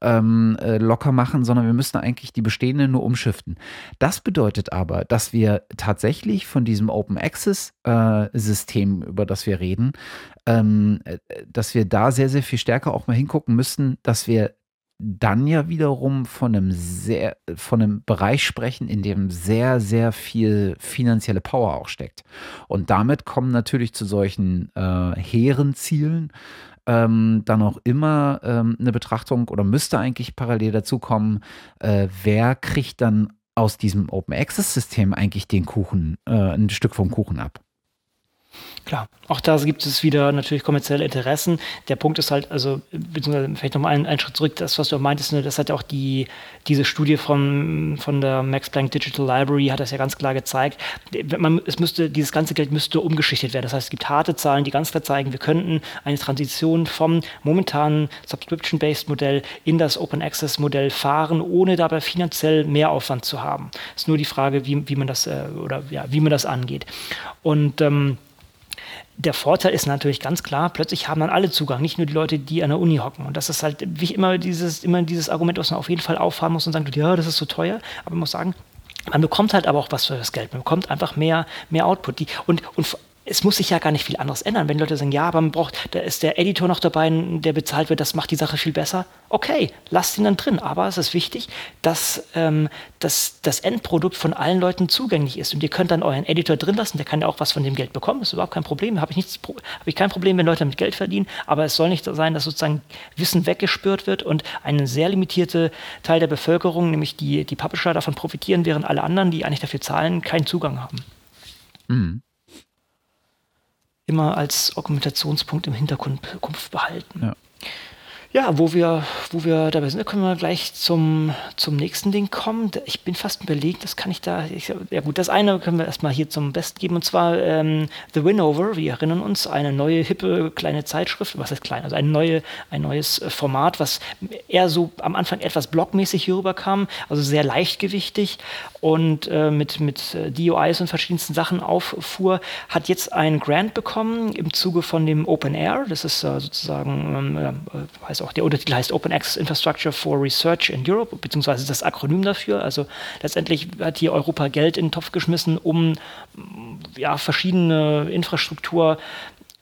ähm, äh, locker machen, sondern wir müssten eigentlich die bestehenden nur umschiften. Das bedeutet aber, dass wir tatsächlich von diesem Open Access äh, System, über das wir reden, ähm, äh, dass wir da sehr, sehr viel stärker auch mal hingucken müssten, dass wir dann ja wiederum von einem sehr, von einem Bereich sprechen, in dem sehr, sehr viel finanzielle Power auch steckt. Und damit kommen natürlich zu solchen äh, hehren Zielen ähm, dann auch immer ähm, eine Betrachtung oder müsste eigentlich parallel dazu kommen, äh, wer kriegt dann aus diesem Open Access System eigentlich den Kuchen, äh, ein Stück vom Kuchen ab. Klar, auch da gibt es wieder natürlich kommerzielle Interessen. Der Punkt ist halt, also, beziehungsweise vielleicht nochmal einen, einen Schritt zurück, das, was du auch meintest, ne, das hat ja auch die, diese Studie von, von der Max Planck Digital Library hat das ja ganz klar gezeigt. Man, es müsste, dieses ganze Geld müsste umgeschichtet werden. Das heißt, es gibt harte Zahlen, die ganz klar zeigen, wir könnten eine Transition vom momentanen Subscription-Based Modell in das Open Access Modell fahren, ohne dabei finanziell mehr Aufwand zu haben. Es ist nur die Frage, wie, wie man das, äh, oder ja, wie man das angeht. Und ähm, der Vorteil ist natürlich ganz klar, plötzlich haben dann alle Zugang, nicht nur die Leute, die an der Uni hocken. Und das ist halt wie immer dieses, immer dieses Argument, was man auf jeden Fall auffahren muss und sagen, ja, das ist so teuer. Aber man muss sagen, man bekommt halt aber auch was für das Geld. Man bekommt einfach mehr, mehr Output. Die, und, und es muss sich ja gar nicht viel anderes ändern. Wenn Leute sagen, ja, aber man braucht, da ist der Editor noch dabei, der bezahlt wird, das macht die Sache viel besser. Okay, lasst ihn dann drin. Aber es ist wichtig, dass, ähm, dass das Endprodukt von allen Leuten zugänglich ist. Und ihr könnt dann euren Editor drin lassen, der kann ja auch was von dem Geld bekommen. Das ist überhaupt kein Problem. Habe ich, hab ich kein Problem, wenn Leute damit Geld verdienen. Aber es soll nicht sein, dass sozusagen Wissen weggespürt wird und ein sehr limitierter Teil der Bevölkerung, nämlich die, die Publisher, davon profitieren, während alle anderen, die eigentlich dafür zahlen, keinen Zugang haben. Mhm immer als Argumentationspunkt im Hintergrund behalten. Ja. Ja, wo wir, wo wir dabei sind, da können wir gleich zum, zum nächsten Ding kommen. Ich bin fast überlegt, das kann ich da. Ich, ja gut, das eine können wir erstmal hier zum Best geben, und zwar ähm, The Winover. Wir erinnern uns, eine neue, hippe, kleine Zeitschrift, was heißt klein, also ein, neue, ein neues äh, Format, was eher so am Anfang etwas blockmäßig hier rüberkam, also sehr leichtgewichtig und äh, mit, mit äh, DOIs und verschiedensten Sachen auffuhr, hat jetzt einen Grant bekommen im Zuge von dem Open Air. Das ist äh, sozusagen, ähm, äh, heißt auch, der Untertitel heißt Open Access Infrastructure for Research in Europe, beziehungsweise das Akronym dafür. Also letztendlich hat hier Europa Geld in den Topf geschmissen, um ja, verschiedene Infrastruktur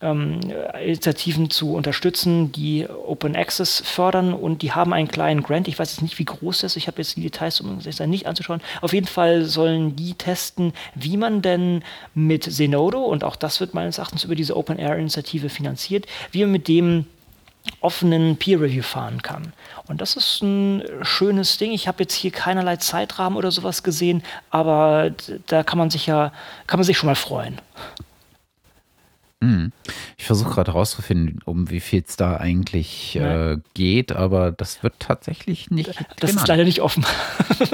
ähm, Initiativen zu unterstützen, die Open Access fördern und die haben einen kleinen Grant. Ich weiß jetzt nicht, wie groß das ist. Ich habe jetzt die Details, um es nicht anzuschauen. Auf jeden Fall sollen die testen, wie man denn mit Zenodo, und auch das wird meines Erachtens über diese Open Air Initiative finanziert, wie man mit dem offenen Peer Review fahren kann. Und das ist ein schönes Ding. Ich habe jetzt hier keinerlei Zeitrahmen oder sowas gesehen, aber da kann man sich ja, kann man sich schon mal freuen. Mhm. Ich versuche gerade herauszufinden, um wie viel es da eigentlich äh, geht, aber das wird tatsächlich nicht. Das genannt. ist leider nicht offen.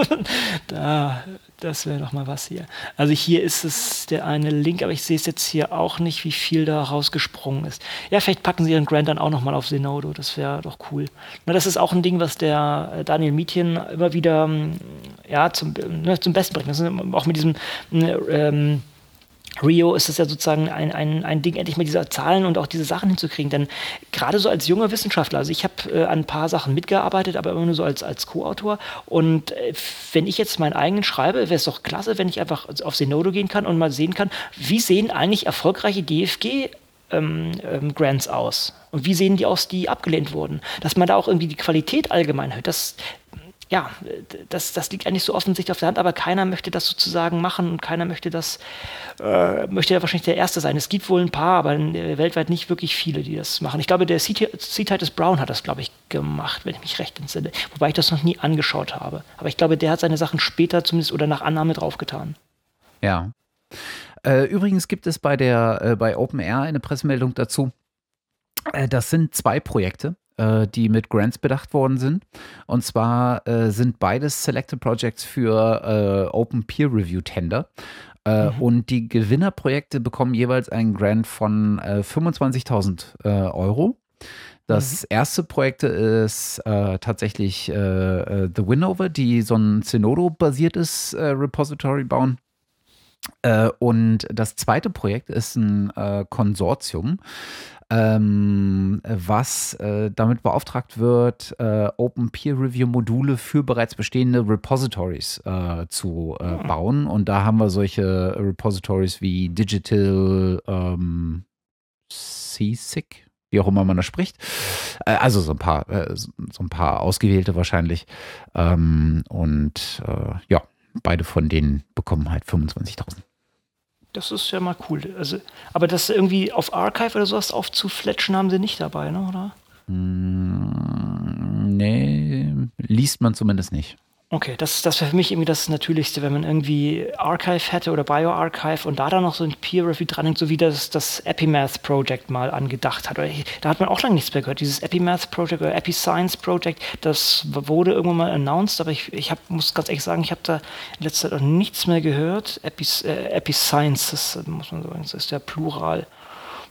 *laughs* da, das wäre doch mal was hier. Also hier ist es der eine Link, aber ich sehe es jetzt hier auch nicht, wie viel da rausgesprungen ist. Ja, vielleicht packen sie ihren Grant dann auch nochmal auf Zenodo. Das wäre doch cool. Na, das ist auch ein Ding, was der äh, Daniel Mietchen immer wieder mm, ja, zum, ne, zum Besten bringt. Das ist auch mit diesem ähm, Rio ist es ja sozusagen ein, ein, ein Ding, endlich mal diese Zahlen und auch diese Sachen hinzukriegen. Denn gerade so als junger Wissenschaftler, also ich habe äh, an ein paar Sachen mitgearbeitet, aber immer nur so als, als Co-Autor. Und äh, wenn ich jetzt meinen eigenen schreibe, wäre es doch klasse, wenn ich einfach auf Zenodo gehen kann und mal sehen kann, wie sehen eigentlich erfolgreiche DFG ähm, ähm, Grants aus? Und wie sehen die aus, die abgelehnt wurden? Dass man da auch irgendwie die Qualität allgemein hört, das, ja, das, das liegt eigentlich so offensichtlich auf der Hand, aber keiner möchte das sozusagen machen und keiner möchte das, äh, möchte ja wahrscheinlich der Erste sein. Es gibt wohl ein paar, aber weltweit nicht wirklich viele, die das machen. Ich glaube, der C-Titus Brown hat das, glaube ich, gemacht, wenn ich mich recht entsinne. Wobei ich das noch nie angeschaut habe. Aber ich glaube, der hat seine Sachen später zumindest oder nach Annahme draufgetan. Ja. Äh, übrigens gibt es bei der äh, bei OpenAir eine Pressemeldung dazu. Äh, das sind zwei Projekte äh, die mit Grants bedacht worden sind. Und zwar äh, sind beides Selected Projects für äh, Open Peer Review Tender. Äh, mhm. Und die Gewinnerprojekte bekommen jeweils einen Grant von 25.000 äh, Euro. Das mhm. erste Projekt ist äh, tatsächlich äh, The Winover, die so ein Zenodo-basiertes äh, Repository bauen. Und das zweite Projekt ist ein Konsortium, ähm, was äh, damit beauftragt wird, äh, Open Peer Review Module für bereits bestehende Repositories äh, zu äh, hm. bauen. Und da haben wir solche Repositories wie Digital ähm, Seasick, wie auch immer man das spricht. Äh, also so ein paar, äh, so ein paar ausgewählte wahrscheinlich. Ähm, und ja, beide von denen bekommen halt 25.000. Das ist ja mal cool. Also, aber das irgendwie auf Archive oder sowas aufzufletschen haben sie nicht dabei, ne, oder? Mm, nee, liest man zumindest nicht. Okay, das, das wäre für mich irgendwie das Natürlichste, wenn man irgendwie Archive hätte oder BioArchive und da dann noch so ein Peer Review dran so wie das, das Epimath Project mal angedacht hat. Da hat man auch lange nichts mehr gehört. Dieses Epimath Project oder EpiScience Project, das wurde irgendwann mal announced, aber ich, ich hab, muss ganz ehrlich sagen, ich habe da in letzter Zeit auch nichts mehr gehört. Epis, äh, EpiScience, muss man sagen, das ist der Plural.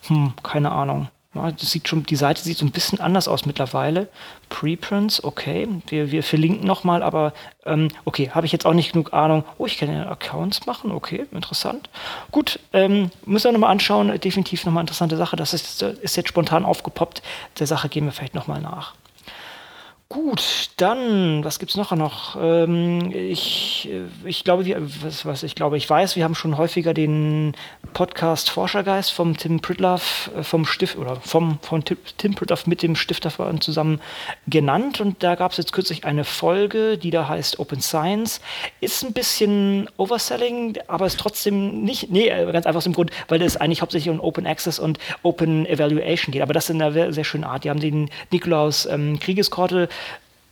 Hm, keine Ahnung. Das sieht schon, die Seite sieht so ein bisschen anders aus mittlerweile. Preprints, okay. Wir, wir verlinken nochmal, aber ähm, okay, habe ich jetzt auch nicht genug Ahnung. Oh, ich kann ja Accounts machen, okay, interessant. Gut, ähm, müssen wir nochmal anschauen. Definitiv nochmal interessante Sache. Das ist, ist jetzt spontan aufgepoppt. Der Sache gehen wir vielleicht nochmal nach. Gut, dann, was gibt's noch? noch? Ähm, ich, ich glaube, wir, was, was ich glaube, ich weiß, wir haben schon häufiger den Podcast Forschergeist vom Tim Pritloff, äh, vom Stift oder vom von Tim Pritloff mit dem Stifter zusammen genannt. Und da gab es jetzt kürzlich eine Folge, die da heißt Open Science. Ist ein bisschen Overselling, aber ist trotzdem nicht, nee, äh, ganz einfach aus dem Grund, weil es eigentlich hauptsächlich um Open Access und Open Evaluation geht. Aber das in einer sehr, sehr schönen Art. Die haben den Nikolaus ähm, Kriegeskorte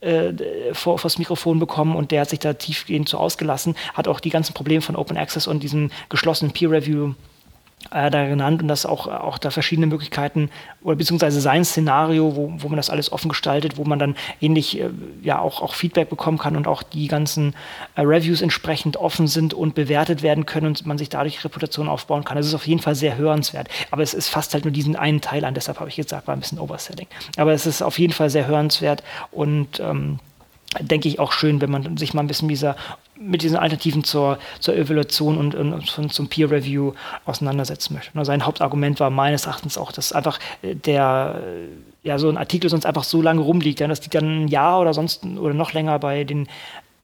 äh, vor, vors Mikrofon bekommen und der hat sich da tiefgehend so ausgelassen, hat auch die ganzen Probleme von Open Access und diesem geschlossenen Peer Review äh, da genannt und dass auch, auch da verschiedene Möglichkeiten oder beziehungsweise sein Szenario, wo, wo man das alles offen gestaltet, wo man dann ähnlich äh, ja auch, auch Feedback bekommen kann und auch die ganzen äh, Reviews entsprechend offen sind und bewertet werden können und man sich dadurch Reputation aufbauen kann. Das ist auf jeden Fall sehr hörenswert. Aber es ist fast halt nur diesen einen Teil an, deshalb habe ich gesagt, war ein bisschen Overselling. Aber es ist auf jeden Fall sehr hörenswert und ähm, denke ich auch schön, wenn man sich mal ein bisschen dieser mit diesen Alternativen zur, zur Evaluation und, und, zum Peer Review auseinandersetzen möchte. Und sein Hauptargument war meines Erachtens auch, dass einfach äh, der ja so ein Artikel sonst einfach so lange rumliegt, ja, das liegt dann ein Jahr oder sonst oder noch länger bei den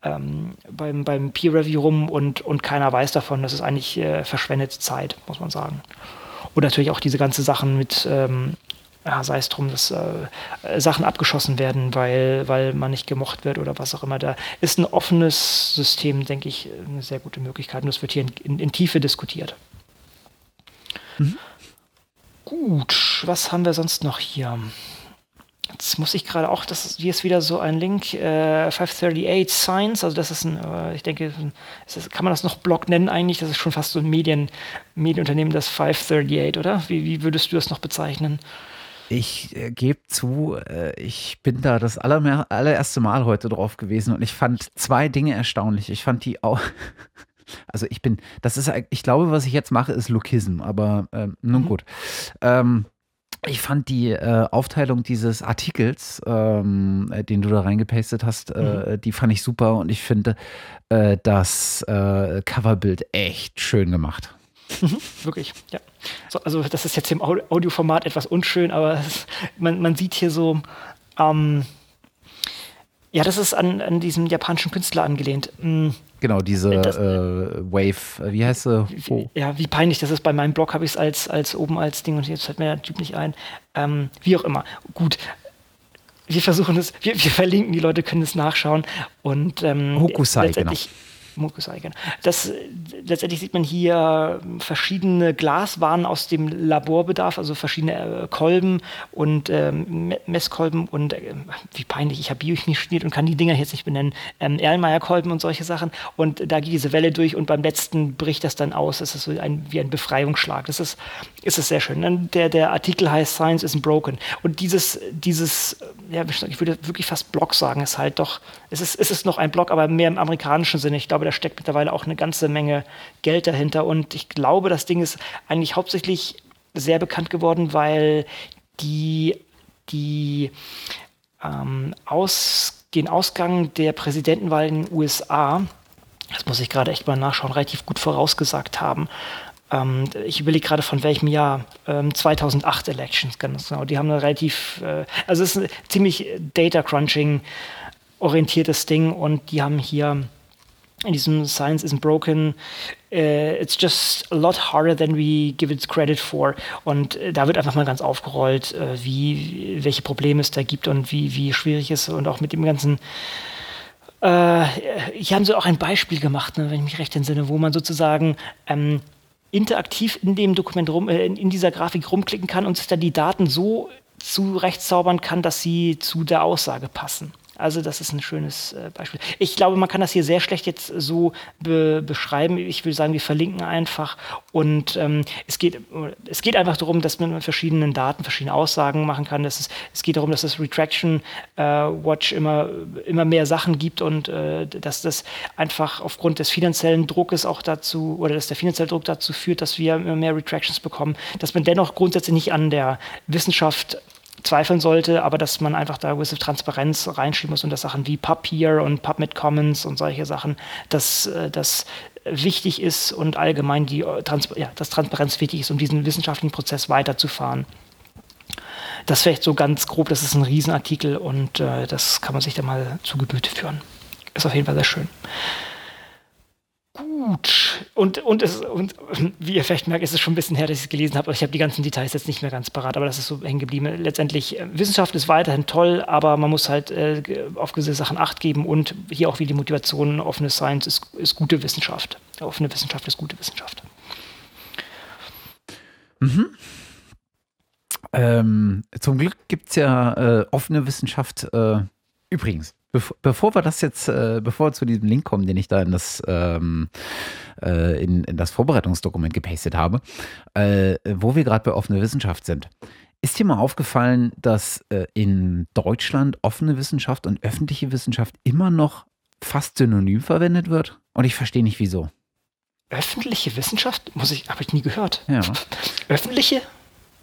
ähm, beim, beim Peer Review rum und, und keiner weiß davon. Das ist eigentlich äh, verschwendete Zeit, muss man sagen. Und natürlich auch diese ganze Sachen mit ähm, ja, sei es drum, dass äh, Sachen abgeschossen werden, weil, weil man nicht gemocht wird oder was auch immer. Da ist ein offenes System, denke ich, eine sehr gute Möglichkeit. Und das wird hier in, in, in Tiefe diskutiert. Mhm. Gut, was haben wir sonst noch hier? Jetzt muss ich gerade auch, das ist, hier ist wieder so ein Link, äh, 538 Science, also das ist ein, äh, ich denke, ist, kann man das noch Blog nennen eigentlich? Das ist schon fast so ein Medien, Medienunternehmen, das 538, oder? Wie, wie würdest du das noch bezeichnen? Ich äh, gebe zu, äh, ich bin da das allermehr, allererste Mal heute drauf gewesen und ich fand zwei Dinge erstaunlich. Ich fand die auch. *laughs* Also ich bin, das ist, ich glaube, was ich jetzt mache, ist Lookism, aber äh, nun mhm. gut. Ähm, ich fand die äh, Aufteilung dieses Artikels, ähm, äh, den du da reingepastet hast, äh, mhm. die fand ich super und ich finde äh, das äh, Coverbild echt schön gemacht. Mhm, wirklich, ja. So, also das ist jetzt im Audioformat etwas unschön, aber ist, man, man sieht hier so, ähm, ja, das ist an, an diesem japanischen Künstler angelehnt. Mhm. Genau, diese das, äh, Wave, wie heißt sie? Oh. Ja, wie peinlich das ist. Bei meinem Blog habe ich es als, als oben als Ding und jetzt fällt mir der Typ nicht ein. Ähm, wie auch immer. Gut. Wir versuchen es, wir, wir verlinken, die Leute können es nachschauen. Und ähm, Hokusai, genau. Mucuseigen. Das, letztendlich sieht man hier verschiedene Glaswaren aus dem Laborbedarf, also verschiedene äh, Kolben und ähm, Messkolben und äh, wie peinlich, ich habe Biochemie studiert und kann die Dinger jetzt nicht benennen, ähm, Erlenmeyer-Kolben und solche Sachen. Und da geht diese Welle durch und beim letzten bricht das dann aus. Das ist so ein, wie ein Befreiungsschlag. Das ist, ist es sehr schön. Der, der Artikel heißt Science isn't broken. Und dieses, dieses, ja, ich würde wirklich fast Blog sagen, ist halt doch, es ist, es noch ein Blog, aber mehr im amerikanischen Sinne. Ich glaube, glaube, da steckt mittlerweile auch eine ganze Menge Geld dahinter. Und ich glaube, das Ding ist eigentlich hauptsächlich sehr bekannt geworden, weil die, die ähm, aus, den Ausgang der Präsidentenwahl in den USA, das muss ich gerade echt mal nachschauen, relativ gut vorausgesagt haben. Ähm, ich überlege gerade von welchem Jahr, ähm, 2008 Elections, ganz genau. Die haben eine relativ, äh, also es ist ein ziemlich Data Crunching orientiertes Ding und die haben hier in diesem Science isn't broken, uh, it's just a lot harder than we give it credit for. Und uh, da wird einfach mal ganz aufgerollt, uh, wie, welche Probleme es da gibt und wie, wie schwierig es ist und auch mit dem ganzen äh, hier haben sie auch ein Beispiel gemacht, ne, wenn ich mich recht entsinne, wo man sozusagen ähm, interaktiv in dem Dokument rum, äh, in dieser Grafik rumklicken kann und sich dann die Daten so zurechtzaubern kann, dass sie zu der Aussage passen. Also das ist ein schönes äh, Beispiel. Ich glaube, man kann das hier sehr schlecht jetzt so be beschreiben. Ich würde sagen, wir verlinken einfach und ähm, es, geht, es geht einfach darum, dass man mit verschiedenen Daten verschiedene Aussagen machen kann. Dass es, es geht darum, dass das Retraction äh, Watch immer, immer mehr Sachen gibt und äh, dass das einfach aufgrund des finanziellen Druckes auch dazu oder dass der finanzielle Druck dazu führt, dass wir immer mehr Retractions bekommen, dass man dennoch grundsätzlich nicht an der Wissenschaft zweifeln sollte, aber dass man einfach da gewisse Transparenz reinschieben muss und dass Sachen wie Papier und PubMed Commons und solche Sachen, dass äh, das wichtig ist und allgemein die äh, Trans ja, dass Transparenz wichtig ist, um diesen wissenschaftlichen Prozess weiterzufahren. Das vielleicht so ganz grob, das ist ein Riesenartikel und äh, das kann man sich da mal zu Gemüte führen. Ist auf jeden Fall sehr schön gut. Und, und, es, und wie ihr vielleicht merkt, ist es schon ein bisschen her, dass ich es gelesen habe. Ich habe die ganzen Details jetzt nicht mehr ganz parat, aber das ist so hängen geblieben. Letztendlich, äh, Wissenschaft ist weiterhin toll, aber man muss halt äh, auf gewisse Sachen Acht geben und hier auch wie die Motivation, offene Science ist, ist gute Wissenschaft. Offene Wissenschaft ist gute Wissenschaft. Mhm. Ähm, zum Glück gibt es ja äh, offene Wissenschaft. Äh, übrigens, Bevor, bevor wir das jetzt, äh, bevor wir zu diesem Link kommen, den ich da in das, ähm, äh, in, in das Vorbereitungsdokument gepastet habe, äh, wo wir gerade bei offener Wissenschaft sind. Ist dir mal aufgefallen, dass äh, in Deutschland offene Wissenschaft und öffentliche Wissenschaft immer noch fast synonym verwendet wird? Und ich verstehe nicht wieso. Öffentliche Wissenschaft? Muss ich, habe ich nie gehört. Ja. Öffentliche?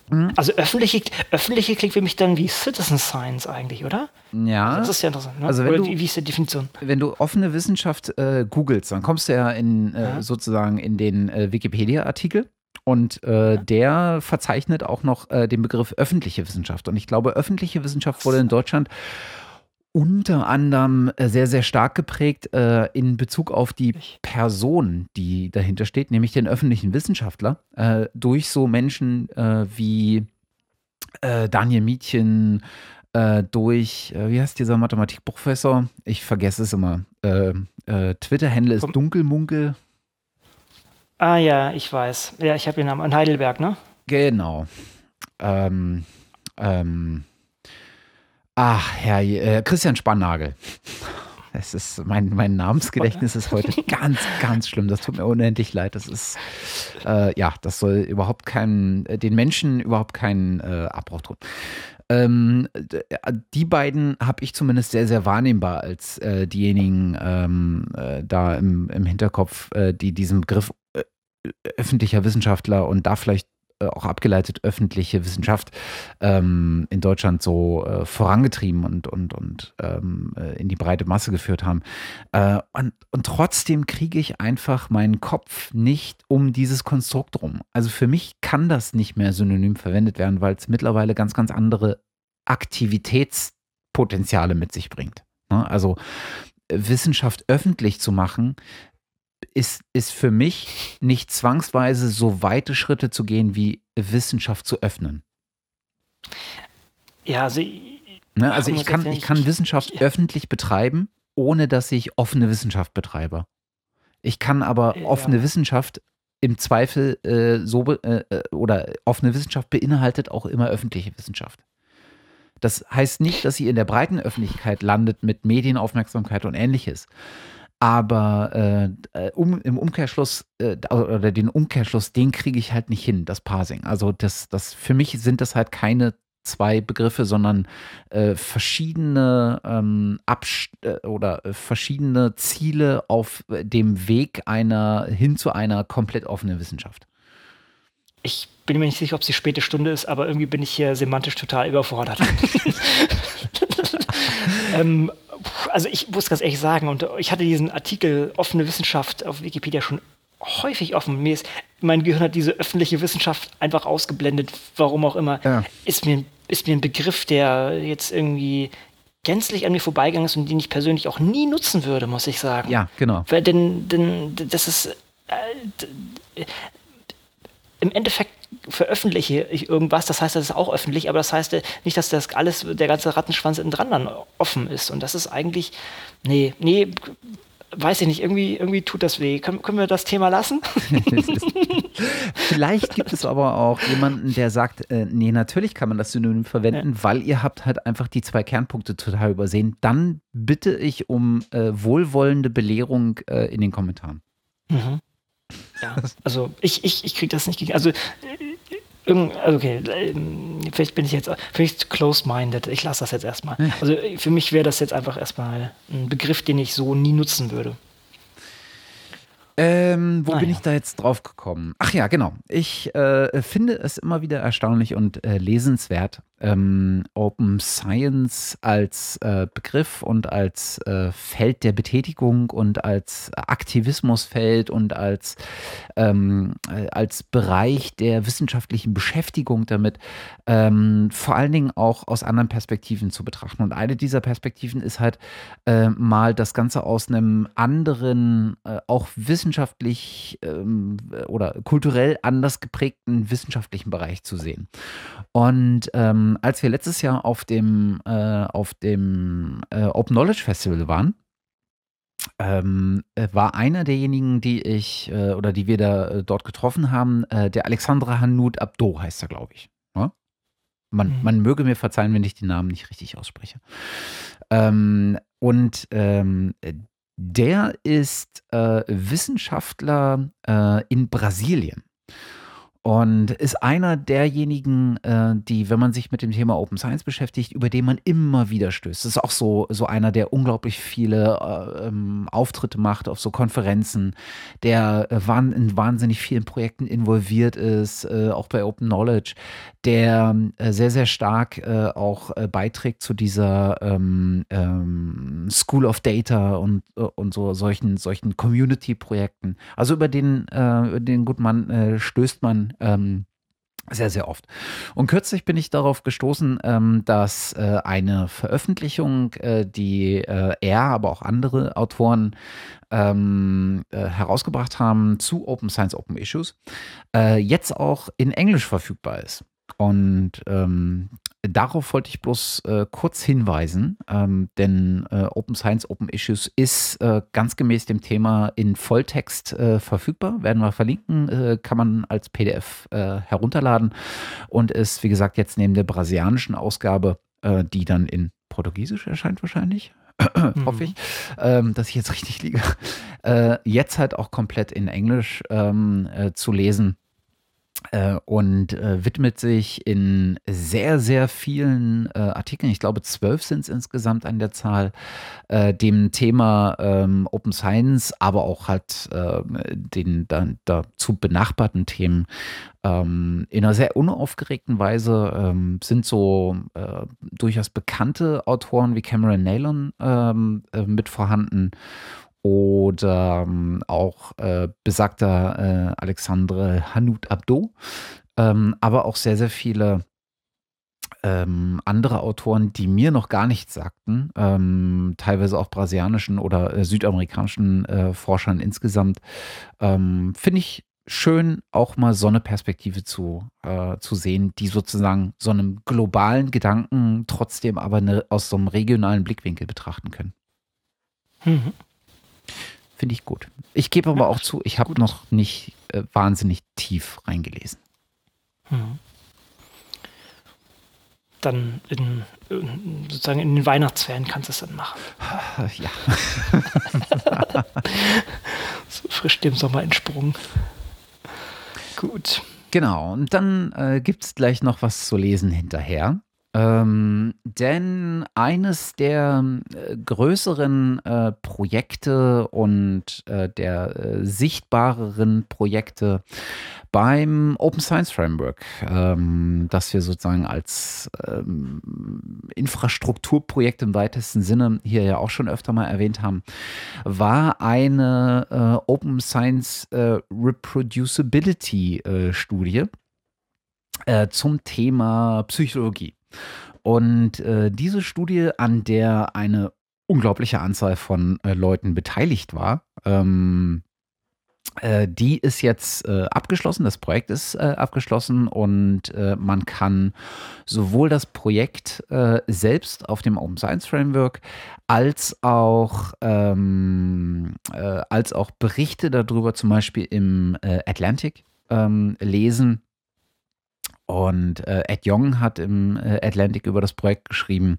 Mhm. Also öffentliche, öffentliche klingt für mich dann wie Citizen Science eigentlich, oder? Ja. Also das ist ja interessant. Ne? Also wenn oder du, wie, wie, ist die Definition? Wenn du offene Wissenschaft äh, googelst, dann kommst du ja, in, äh, ja. sozusagen in den äh, Wikipedia-Artikel. Und äh, ja. der verzeichnet auch noch äh, den Begriff öffentliche Wissenschaft. Und ich glaube, öffentliche Wissenschaft wurde in Deutschland unter anderem äh, sehr, sehr stark geprägt äh, in Bezug auf die Person, die dahinter steht, nämlich den öffentlichen Wissenschaftler, äh, durch so Menschen äh, wie äh, Daniel Mietchen, äh, durch, wie heißt dieser Mathematikprofessor? Ich vergesse es immer. Twitter-Handle ist Dunkelmunkel. Ah ja, ich weiß. Ja, ich habe den Namen. In Heidelberg, ne? Genau. Ähm, ähm, Ach, Herr äh, Christian Spannagel. Es ist mein, mein Namensgedächtnis ist heute *laughs* ganz, ganz schlimm. Das tut mir unendlich leid. Das ist äh, ja, das soll überhaupt keinen, äh, den Menschen überhaupt keinen äh, Abbruch tun. Ähm, die beiden habe ich zumindest sehr, sehr wahrnehmbar als äh, diejenigen ähm, äh, da im, im Hinterkopf, äh, die diesen Begriff öffentlicher Wissenschaftler und da vielleicht auch abgeleitet öffentliche Wissenschaft ähm, in Deutschland so äh, vorangetrieben und, und, und ähm, äh, in die breite Masse geführt haben. Äh, und, und trotzdem kriege ich einfach meinen Kopf nicht um dieses Konstrukt rum. Also für mich kann das nicht mehr synonym verwendet werden, weil es mittlerweile ganz, ganz andere Aktivitätspotenziale mit sich bringt. Ne? Also Wissenschaft öffentlich zu machen, ist, ist für mich nicht zwangsweise so weite Schritte zu gehen, wie Wissenschaft zu öffnen. Ja, also, ne, also ich kann, ich kann Wissenschaft ja. öffentlich betreiben, ohne dass ich offene Wissenschaft betreibe. Ich kann aber offene ja. Wissenschaft im Zweifel äh, so äh, äh, oder offene Wissenschaft beinhaltet auch immer öffentliche Wissenschaft. Das heißt nicht, dass sie in der breiten Öffentlichkeit landet mit Medienaufmerksamkeit und ähnliches. Aber äh, äh, um, im Umkehrschluss äh, oder den Umkehrschluss, den kriege ich halt nicht hin, das Parsing. Also das, das für mich sind das halt keine zwei Begriffe, sondern äh, verschiedene ähm, Abst äh, oder äh, verschiedene Ziele auf dem Weg einer hin zu einer komplett offenen Wissenschaft. Ich bin mir nicht sicher, ob es die späte Stunde ist, aber irgendwie bin ich hier semantisch total überfordert. *laughs* *laughs* ähm, also ich muss ganz ehrlich sagen, und ich hatte diesen Artikel offene Wissenschaft auf Wikipedia schon häufig offen. Mir ist, mein Gehirn hat diese öffentliche Wissenschaft einfach ausgeblendet, warum auch immer. Ja. Ist, mir, ist mir ein Begriff, der jetzt irgendwie gänzlich an mir vorbeigegangen ist und den ich persönlich auch nie nutzen würde, muss ich sagen. Ja, genau. Weil denn, denn das ist äh, im Endeffekt veröffentliche ich irgendwas, das heißt, das ist auch öffentlich, aber das heißt nicht, dass das alles, der ganze Rattenschwanz innen dran dann offen ist. Und das ist eigentlich, nee, nee, weiß ich nicht, irgendwie, irgendwie tut das weh. Können, können wir das Thema lassen? *laughs* Vielleicht gibt es aber auch jemanden, der sagt, äh, nee, natürlich kann man das Synonym verwenden, ja. weil ihr habt halt einfach die zwei Kernpunkte total übersehen. Dann bitte ich um äh, wohlwollende Belehrung äh, in den Kommentaren. Mhm. Ja, *laughs* also ich, ich, ich kriege das nicht gegen. Also, also okay, ähm, vielleicht bin ich jetzt vielleicht close-minded. Ich lasse das jetzt erstmal. Also für mich wäre das jetzt einfach erstmal ein Begriff, den ich so nie nutzen würde. Ähm, wo ah, bin ich da jetzt drauf gekommen? Ach ja, genau. Ich äh, finde es immer wieder erstaunlich und äh, lesenswert, ähm, Open Science als äh, Begriff und als äh, Feld der Betätigung und als Aktivismusfeld und als, ähm, äh, als Bereich der wissenschaftlichen Beschäftigung damit ähm, vor allen Dingen auch aus anderen Perspektiven zu betrachten. Und eine dieser Perspektiven ist halt äh, mal das Ganze aus einem anderen, äh, auch wissenschaftlich ähm, oder kulturell anders geprägten wissenschaftlichen Bereich zu sehen. Und ähm, als wir letztes Jahr auf dem, äh, auf dem äh, Open Knowledge Festival waren, ähm, äh, war einer derjenigen, die ich äh, oder die wir da äh, dort getroffen haben, äh, der Alexandra Hanout Abdo heißt er, glaube ich. Ja? Man, mhm. man möge mir verzeihen, wenn ich den Namen nicht richtig ausspreche. Ähm, und ähm, der ist Wissenschaftler in Brasilien. Und ist einer derjenigen, äh, die, wenn man sich mit dem Thema Open Science beschäftigt, über den man immer wieder stößt. Das ist auch so, so einer, der unglaublich viele äh, ähm, Auftritte macht auf so Konferenzen, der äh, wahn, in wahnsinnig vielen Projekten involviert ist, äh, auch bei Open Knowledge, der äh, sehr, sehr stark äh, auch beiträgt zu dieser ähm, ähm, School of Data und, und so solchen, solchen Community-Projekten. Also über den, den guten Mann stößt man ähm, sehr, sehr oft. Und kürzlich bin ich darauf gestoßen, ähm, dass äh, eine Veröffentlichung, äh, die äh, er, aber auch andere Autoren ähm, äh, herausgebracht haben zu Open Science, Open Issues, äh, jetzt auch in Englisch verfügbar ist. Und ähm, darauf wollte ich bloß äh, kurz hinweisen, ähm, denn äh, Open Science, Open Issues ist äh, ganz gemäß dem Thema in Volltext äh, verfügbar. Werden wir verlinken, äh, kann man als PDF äh, herunterladen und ist, wie gesagt, jetzt neben der brasilianischen Ausgabe, die dann in Portugiesisch erscheint wahrscheinlich. Mhm. hoffe ich, ähm, dass ich jetzt *laughs* richtig liege, jetzt halt auch komplett in Englisch ähm, zu lesen und äh, widmet sich in sehr, sehr vielen äh, Artikeln, ich glaube zwölf sind es insgesamt an der Zahl, äh, dem Thema ähm, Open Science, aber auch halt äh, den dann dazu benachbarten Themen. Ähm, in einer sehr unaufgeregten Weise ähm, sind so äh, durchaus bekannte Autoren wie Cameron Nalon ähm, mit vorhanden oder ähm, auch äh, besagter äh, Alexandre Hanout Abdo, ähm, aber auch sehr, sehr viele ähm, andere Autoren, die mir noch gar nichts sagten, ähm, teilweise auch brasilianischen oder äh, südamerikanischen äh, Forschern insgesamt, ähm, finde ich schön, auch mal so eine Perspektive zu, äh, zu sehen, die sozusagen so einem globalen Gedanken trotzdem aber eine, aus so einem regionalen Blickwinkel betrachten können. Mhm. Finde ich gut. Ich gebe aber auch zu, ich habe noch nicht äh, wahnsinnig tief reingelesen. Mhm. Dann in, in, sozusagen in den Weihnachtsferien kannst du es dann machen. *laughs* Ja. *laughs* so frisch dem Sommer entsprungen. Gut. Genau, und dann äh, gibt es gleich noch was zu lesen hinterher. Ähm, denn eines der äh, größeren äh, Projekte und äh, der äh, sichtbareren Projekte beim Open Science Framework, ähm, das wir sozusagen als ähm, Infrastrukturprojekt im weitesten Sinne hier ja auch schon öfter mal erwähnt haben, war eine äh, Open Science Reproducibility Studie zum Thema Psychologie. Und äh, diese Studie, an der eine unglaubliche Anzahl von äh, Leuten beteiligt war, ähm, Äh, die ist jetzt äh, abgeschlossen, das Projekt ist äh, abgeschlossen und äh, man kann sowohl das Projekt selbst auf dem Open Science Framework als auch, ähm, äh, als auch Berichte darüber zum Beispiel im Atlantic ähm, lesen. Und Ed Young hat im Atlantic über das Projekt geschrieben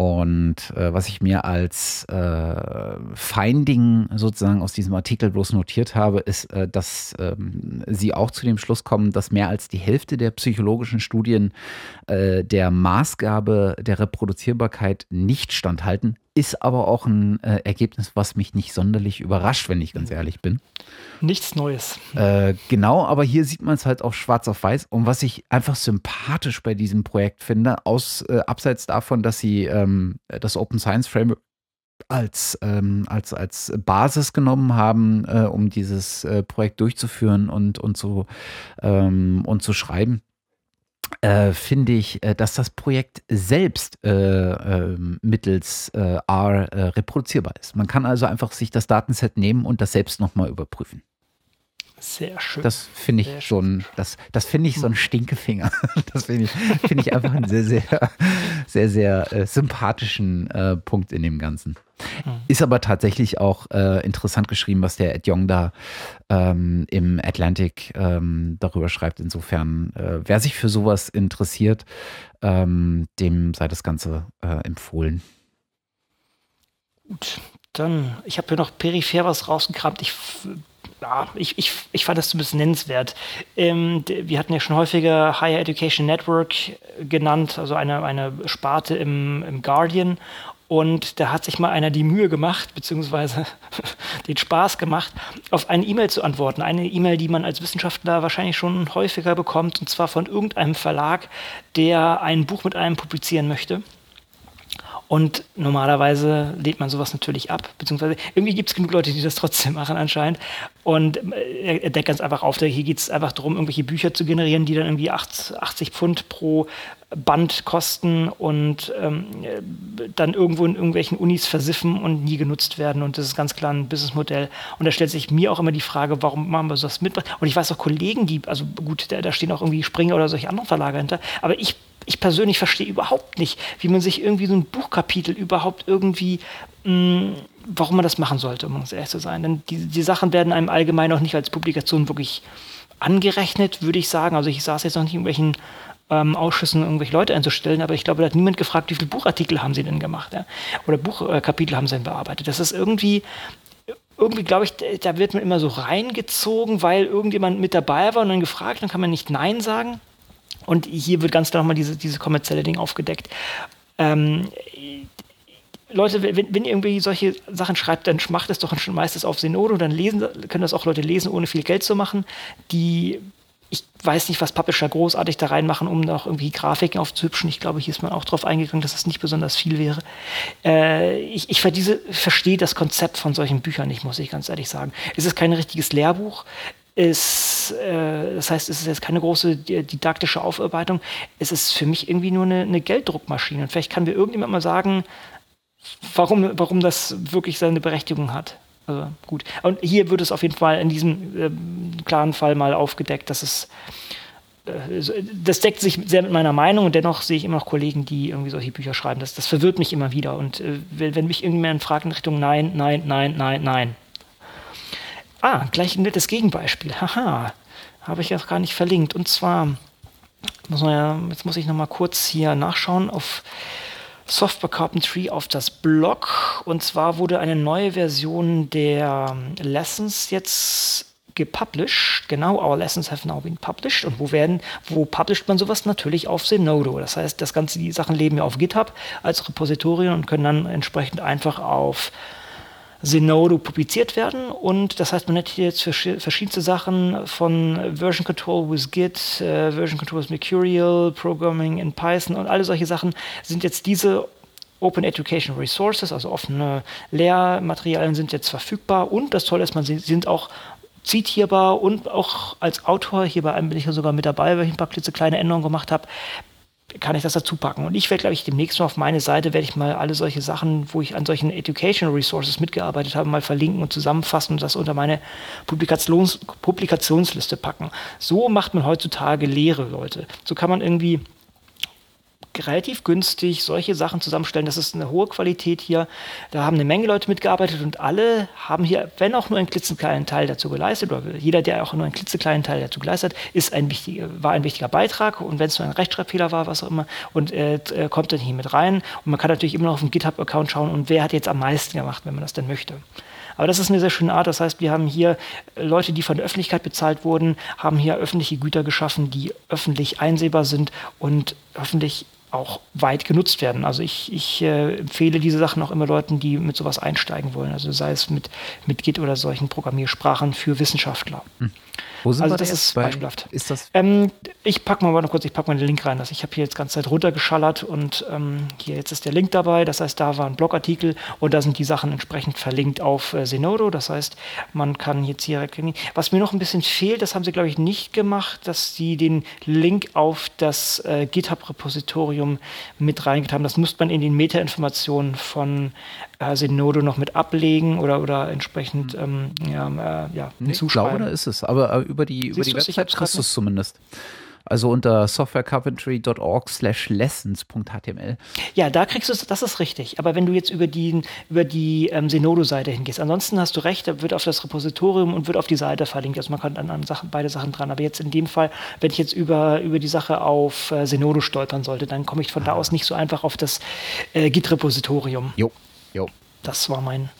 und äh, was ich mir als äh, Finding sozusagen aus diesem Artikel bloß notiert habe, ist, äh, dass ähm, sie auch zu dem Schluss kommen, dass mehr als die Hälfte der psychologischen Studien äh, der Maßgabe der Reproduzierbarkeit nicht standhalten. Ist aber auch ein äh, Ergebnis, was mich nicht sonderlich überrascht, wenn ich ganz ehrlich bin. Nichts Neues. Äh, genau, aber hier sieht man es halt auch schwarz auf weiß. Und was ich einfach sympathisch bei diesem Projekt finde, aus, äh, abseits davon, dass sie ähm, das Open Science Framework als, ähm, als, als Basis genommen haben, äh, um dieses äh, Projekt durchzuführen und, und, zu, ähm, und zu schreiben äh, finde ich, äh, dass das Projekt selbst äh, ähm, mittels äh, R äh, reproduzierbar ist. Man kann also einfach sich das Datenset nehmen und das selbst nochmal überprüfen. Sehr schön. Das finde ich so ein, das, das finde ich so ein hm. Stinkefinger. *laughs* Das finde ich, finde ich einfach einen sehr, sehr, sehr, sehr äh, sympathischen äh, Punkt in dem Ganzen. Mhm. Ist aber tatsächlich auch äh, interessant geschrieben, was der Ed Young da ähm, im Atlantic ähm, darüber schreibt. Insofern, äh, wer sich für sowas interessiert, ähm, dem sei das Ganze äh, empfohlen. Gut, dann, ich habe hier noch peripher was rausgekramt. Ich ja, ich, ich, ich fand das zumindest nennenswert. Ähm, wir hatten ja schon häufiger Higher Education Network genannt, also eine, eine Sparte im, im Guardian. Und da hat sich mal einer die Mühe gemacht, beziehungsweise *laughs* den Spaß gemacht, auf eine E-Mail zu antworten. Eine E-Mail, die man als Wissenschaftler wahrscheinlich schon häufiger bekommt, und zwar von irgendeinem Verlag, der ein Buch mit einem publizieren möchte. Und normalerweise lehnt man sowas natürlich ab, beziehungsweise irgendwie gibt es genug Leute, die das trotzdem machen anscheinend. Und äh, er deckt ganz einfach auf, hier geht es einfach darum, irgendwelche Bücher zu generieren, die dann irgendwie 80 Pfund pro Band kosten und ähm, dann irgendwo in irgendwelchen Unis versiffen und nie genutzt werden. Und das ist ganz klar ein Businessmodell. Und da stellt sich mir auch immer die Frage, warum machen wir sowas mit? Und ich weiß auch Kollegen, die, also gut, da, da stehen auch irgendwie Springer oder solche anderen Verlage hinter, aber ich ich persönlich verstehe überhaupt nicht, wie man sich irgendwie so ein Buchkapitel überhaupt irgendwie, mh, mm, warum man das machen sollte, um ganz ehrlich zu sein. Denn die, die Sachen werden einem allgemein auch nicht als Publikation wirklich angerechnet, würde ich sagen. Also ich saß jetzt noch nicht in irgendwelchen ähm, Ausschüssen, irgendwelche Leute einzustellen, aber ich glaube, da hat niemand gefragt, wie viele Buchartikel haben sie denn gemacht ja? oder Buchkapitel äh, haben sie denn bearbeitet. Das ist irgendwie, irgendwie glaube ich, da wird man immer so reingezogen, weil irgendjemand mit dabei war und dann gefragt, dann kann man nicht Nein sagen. Und hier wird ganz klar nochmal diese, diese kommerzielle Ding aufgedeckt. Ähm, Leute, wenn, wenn, ihr irgendwie solche Sachen schreibt, dann macht es doch schon meistens auf Zenodo, dann lesen, können das auch Leute lesen, ohne viel Geld zu machen. Die, ich weiß nicht, was Publisher großartig da reinmachen, um noch irgendwie Grafiken aufzuhübschen. Ich glaube, hier ist man auch drauf eingegangen, dass das nicht besonders viel wäre. Äh, ich ich verstehe das Konzept von solchen Büchern nicht, muss ich ganz ehrlich sagen. Es ist kein richtiges Lehrbuch ist, äh, das heißt, es ist jetzt keine große didaktische Aufarbeitung. Es ist für mich irgendwie nur eine, eine Gelddruckmaschine. Und vielleicht kann mir irgendjemand mal sagen, warum, warum das wirklich seine Berechtigung hat. Also gut. Und hier wird es auf jeden Fall in diesem äh, klaren Fall mal aufgedeckt, dass es äh, das deckt sich sehr mit meiner Meinung und dennoch sehe ich immer noch Kollegen, die irgendwie solche Bücher schreiben. Das, das verwirrt mich immer wieder. Und äh, wenn, wenn mich irgendjemand fragt in Richtung Nein, Nein, Nein, Nein, Nein, Ah, gleich ein nettes Gegenbeispiel. Haha, habe ich ja gar nicht verlinkt. Und zwar, muss man ja, jetzt muss ich noch mal kurz hier nachschauen auf Software Carpentry auf das Blog. Und zwar wurde eine neue Version der Lessons jetzt gepublished. Genau, our lessons have now been published. Und wo werden, wo publisht man sowas? Natürlich auf Zenodo. Das heißt, das Ganze, die Sachen leben ja auf GitHub als Repositorien und können dann entsprechend einfach auf Zenodo publiziert werden. Und das heißt, man hätte jetzt verschiedenste Sachen von Version Control with Git, äh, Version Control with Mercurial, Programming in Python und alle solche Sachen sind jetzt diese Open Education Resources, also offene Lehrmaterialien sind jetzt verfügbar. Und das Tolle ist, man sie sind auch zitierbar und auch als Autor, hier bei einem bin ich ja sogar mit dabei, weil ich ein paar klitzekleine Änderungen gemacht habe, kann ich das dazu packen. Und ich werde, glaube ich, demnächst mal auf meine Seite, werde ich mal alle solche Sachen, wo ich an solchen Educational Resources mitgearbeitet habe, mal verlinken und zusammenfassen und das unter meine Publikations Publikationsliste packen. So macht man heutzutage Lehre, Leute. So kann man irgendwie relativ günstig solche Sachen zusammenstellen. Das ist eine hohe Qualität hier. Da haben eine Menge Leute mitgearbeitet und alle haben hier, wenn auch nur einen klitzekleinen Teil dazu geleistet, oder jeder, der auch nur einen klitzekleinen Teil dazu geleistet hat, ist ein wichtiger, war ein wichtiger Beitrag. Und wenn es nur ein Rechtschreibfehler war, was auch immer, und äh, äh, kommt dann hier mit rein. Und man kann natürlich immer noch auf den GitHub-Account schauen und wer hat jetzt am meisten gemacht, wenn man das denn möchte. Aber das ist eine sehr schöne Art. Das heißt, wir haben hier Leute, die von der Öffentlichkeit bezahlt wurden, haben hier öffentliche Güter geschaffen, die öffentlich einsehbar sind und öffentlich auch weit genutzt werden. Also ich, ich äh, empfehle diese Sachen auch immer Leuten, die mit sowas einsteigen wollen. Also sei es mit, mit Git oder solchen Programmiersprachen für Wissenschaftler. Hm. Wo sind also das ist bei- beispielhaft. Ist das Ähm, ich packe mal noch kurz, ich packe mal den Link rein. Also ich habe hier jetzt ganze Zeit runtergeschallert und ähm, hier jetzt ist der Link dabei. Das heißt, da war ein Blogartikel und da sind die Sachen entsprechend verlinkt auf äh, Zenodo. Das heißt, man kann jetzt hier erkennen. Was mir noch ein bisschen fehlt, das haben sie glaube ich nicht gemacht, dass sie den Link auf das äh, GitHub-Repositorium mit reingetan haben. Das müsste man in den Metainformationen von äh, Zenodo noch mit ablegen oder, oder entsprechend ähm, ja, äh, ja, Nee, ich glaube, da ist es. Aber äh, über die, über die Website kriegst du es zumindest. Also unter softwarecoventry.org slash lessons.html. Ja, da kriegst du es, das ist richtig. Aber wenn du jetzt über die, über die ähm, Zenodo-Seite hingehst, ansonsten hast du recht, da wird auf das Repositorium und wird auf die Seite verlinkt. Also man kann dann an Sachen, beide Sachen dran. Aber jetzt in dem Fall, wenn ich jetzt über, über die Sache auf äh, Zenodo stolpern sollte, dann komme ich von da aus nicht so einfach auf das äh, Git-Repositorium. Jo, jo. Das war mein.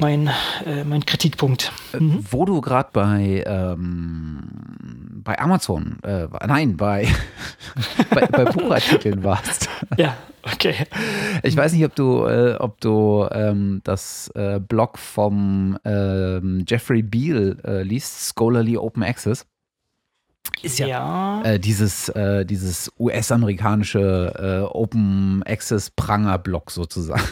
Mein, äh, mein Kritikpunkt. Äh, Wo du gerade bei, ähm, bei Amazon, äh, nein, bei, *laughs* bei, bei Buchartikeln warst. Ja, okay. Ich weiß nicht, ob du, äh, ob du ähm, das äh, Blog vom ähm, Jeffrey Beal äh, liest, Scholarly Open Access. Ist ja, Ja. Äh, dieses, äh, dieses US-amerikanische äh, Open Access Pranger-Blog sozusagen. *laughs*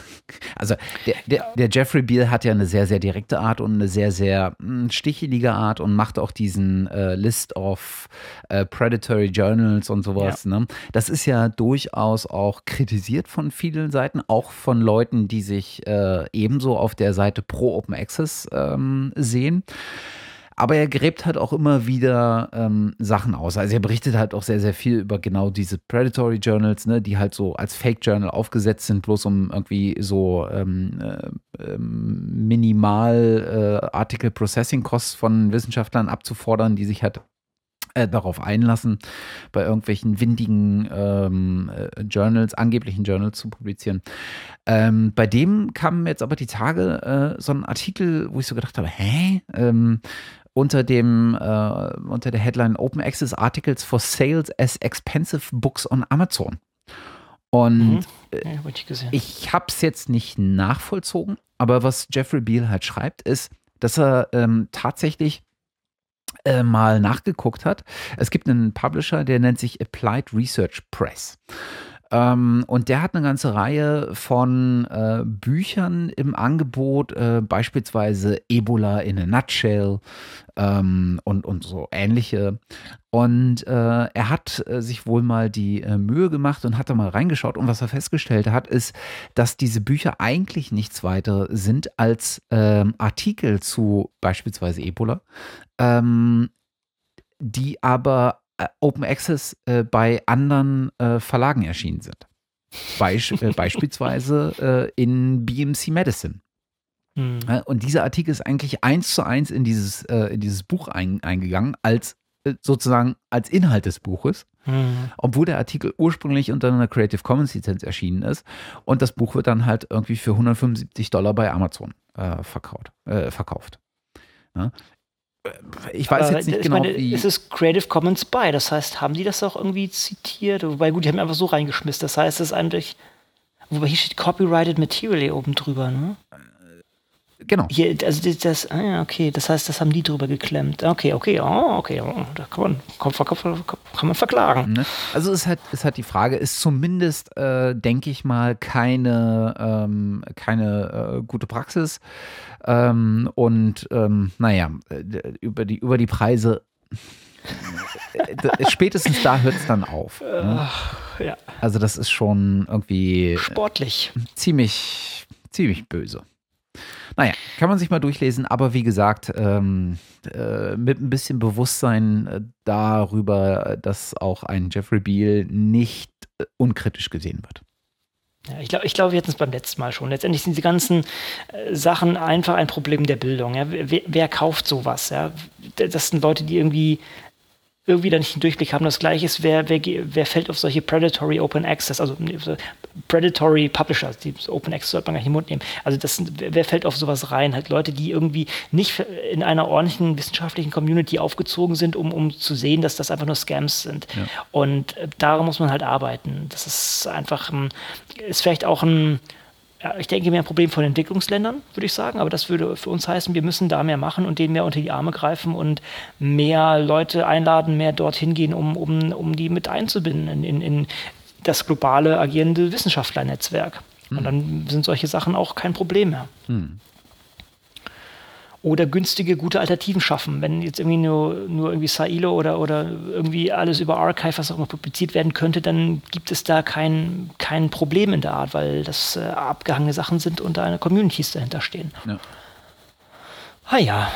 Also der, der, der Jeffrey Beal hat ja eine sehr, sehr direkte Art und eine sehr, sehr mh, stichelige Art und macht auch diesen äh, List of äh, Predatory Journals und sowas. Ne? Das ist ja durchaus auch kritisiert von vielen Seiten, auch von Leuten, die sich äh, ebenso auf der Seite pro Open Access ähm, sehen. Aber er gräbt halt auch immer wieder ähm, Sachen aus. Also er berichtet halt auch sehr, sehr viel über genau diese Predatory Journals, ne, die halt so als Fake Journal aufgesetzt sind, bloß um irgendwie so ähm, äh, ähm, minimal äh, Article Processing Costs von Wissenschaftlern abzufordern, die sich halt äh, darauf einlassen, bei irgendwelchen windigen ähm, äh, Journals, angeblichen Journals zu publizieren. Ähm, bei dem kam jetzt aber die Tage äh, so ein Artikel, wo ich so gedacht habe, hä? Ähm, unter dem äh, unter der Headline Open Access Articles for Sales as Expensive Books on Amazon. Und Mhm. äh, ja ich ich habe es jetzt nicht nachvollzogen, aber was Jeffrey Beal halt schreibt, ist, dass er ähm, tatsächlich äh, mal nachgeguckt hat. Es gibt einen Publisher, der nennt sich Applied Research Press. Ähm, und der hat eine ganze Reihe von äh, Büchern im Angebot, äh, beispielsweise Ebola in a Nutshell ähm, und, und so ähnliche. Und äh, er hat äh, sich wohl mal die äh, Mühe gemacht und hat da mal reingeschaut. Und was er festgestellt hat, ist, dass diese Bücher eigentlich nichts weiter sind als ähm, Artikel zu beispielsweise Ebola, ähm, die aber Open Access äh, bei anderen äh, Verlagen erschienen sind. Beisch, äh, *laughs* beispielsweise äh, in BMC Medicine. Hm. Ja, Und dieser Artikel ist eigentlich eins zu eins in dieses, äh, in dieses Buch ein, eingegangen, als äh, sozusagen als Inhalt des Buches, Hm. obwohl der Artikel ursprünglich unter einer Creative Commons Lizenz erschienen ist. Und das Buch wird dann halt irgendwie für 175 Dollar bei Amazon äh, verkauft. Äh, verkauft. Ja. Äh, Ich weiß Aber jetzt nicht ich genau, meine, wie. Es ist Creative Commons by, das heißt, haben die das auch irgendwie zitiert? Wobei, gut, die haben einfach so reingeschmissen. Das heißt, es ist eigentlich. Wobei hier steht Copyrighted Material oben drüber, ne? Genau. Hier, also das, das ah, ja, okay, das heißt, das haben die drüber geklemmt. Okay, okay, oh, okay, oh, da kann man, kann, kann, kann man verklagen. Ne? Also es hat, es hat die Frage, ist zumindest, äh, denke ich mal, keine, ähm, keine äh, gute Praxis. Ähm, und ähm, naja, äh, über die, über die Preise äh, spätestens da hört es dann auf. Ne? Ja. Also das ist schon irgendwie Sportlich. ziemlich, ziemlich böse. Naja, kann man sich mal durchlesen, aber wie gesagt, ähm, äh, mit ein bisschen Bewusstsein äh, darüber, dass auch ein Jeffrey Beal nicht äh, unkritisch gesehen wird. Ja, ich glaube, ich glaub, wir hatten es beim letzten Mal schon. Letztendlich sind die ganzen äh, Sachen einfach ein Problem der Bildung. Ja? Wer, wer, kauft sowas? Ja? Das sind Leute, die irgendwie irgendwie da nicht einen Durchblick haben. Das gleiche ist, wer, wer, wer fällt auf solche Predatory Open Access, also Predatory Publishers, die Open Access sollte man gar nicht in den Mund nehmen. Also das wer fällt auf sowas rein? Halt Leute, die irgendwie nicht in einer ordentlichen wissenschaftlichen Community aufgezogen sind, um, um zu sehen, dass das einfach nur Scams sind. Ja. Und äh, daran muss man halt arbeiten. Das ist einfach, ist vielleicht auch ein ich denke, mehr ein Problem von Entwicklungsländern, würde ich sagen. Aber das würde für uns heißen, wir müssen da mehr machen und denen mehr unter die Arme greifen und mehr Leute einladen, mehr dorthin gehen, um, um, um die mit einzubinden in, in, in das globale agierende Wissenschaftlernetzwerk. Mhm. Und dann sind solche Sachen auch kein Problem mehr. Mhm oder günstige, gute Alternativen schaffen. Wenn jetzt irgendwie nur, nur irgendwie Sailo oder, oder irgendwie alles über Archive, was auch immer publiziert werden könnte, dann gibt es da kein, kein Problem in der Art, weil das äh, abgehangene Sachen sind und da eine Communities dahinter stehen. Ja. Ah ja.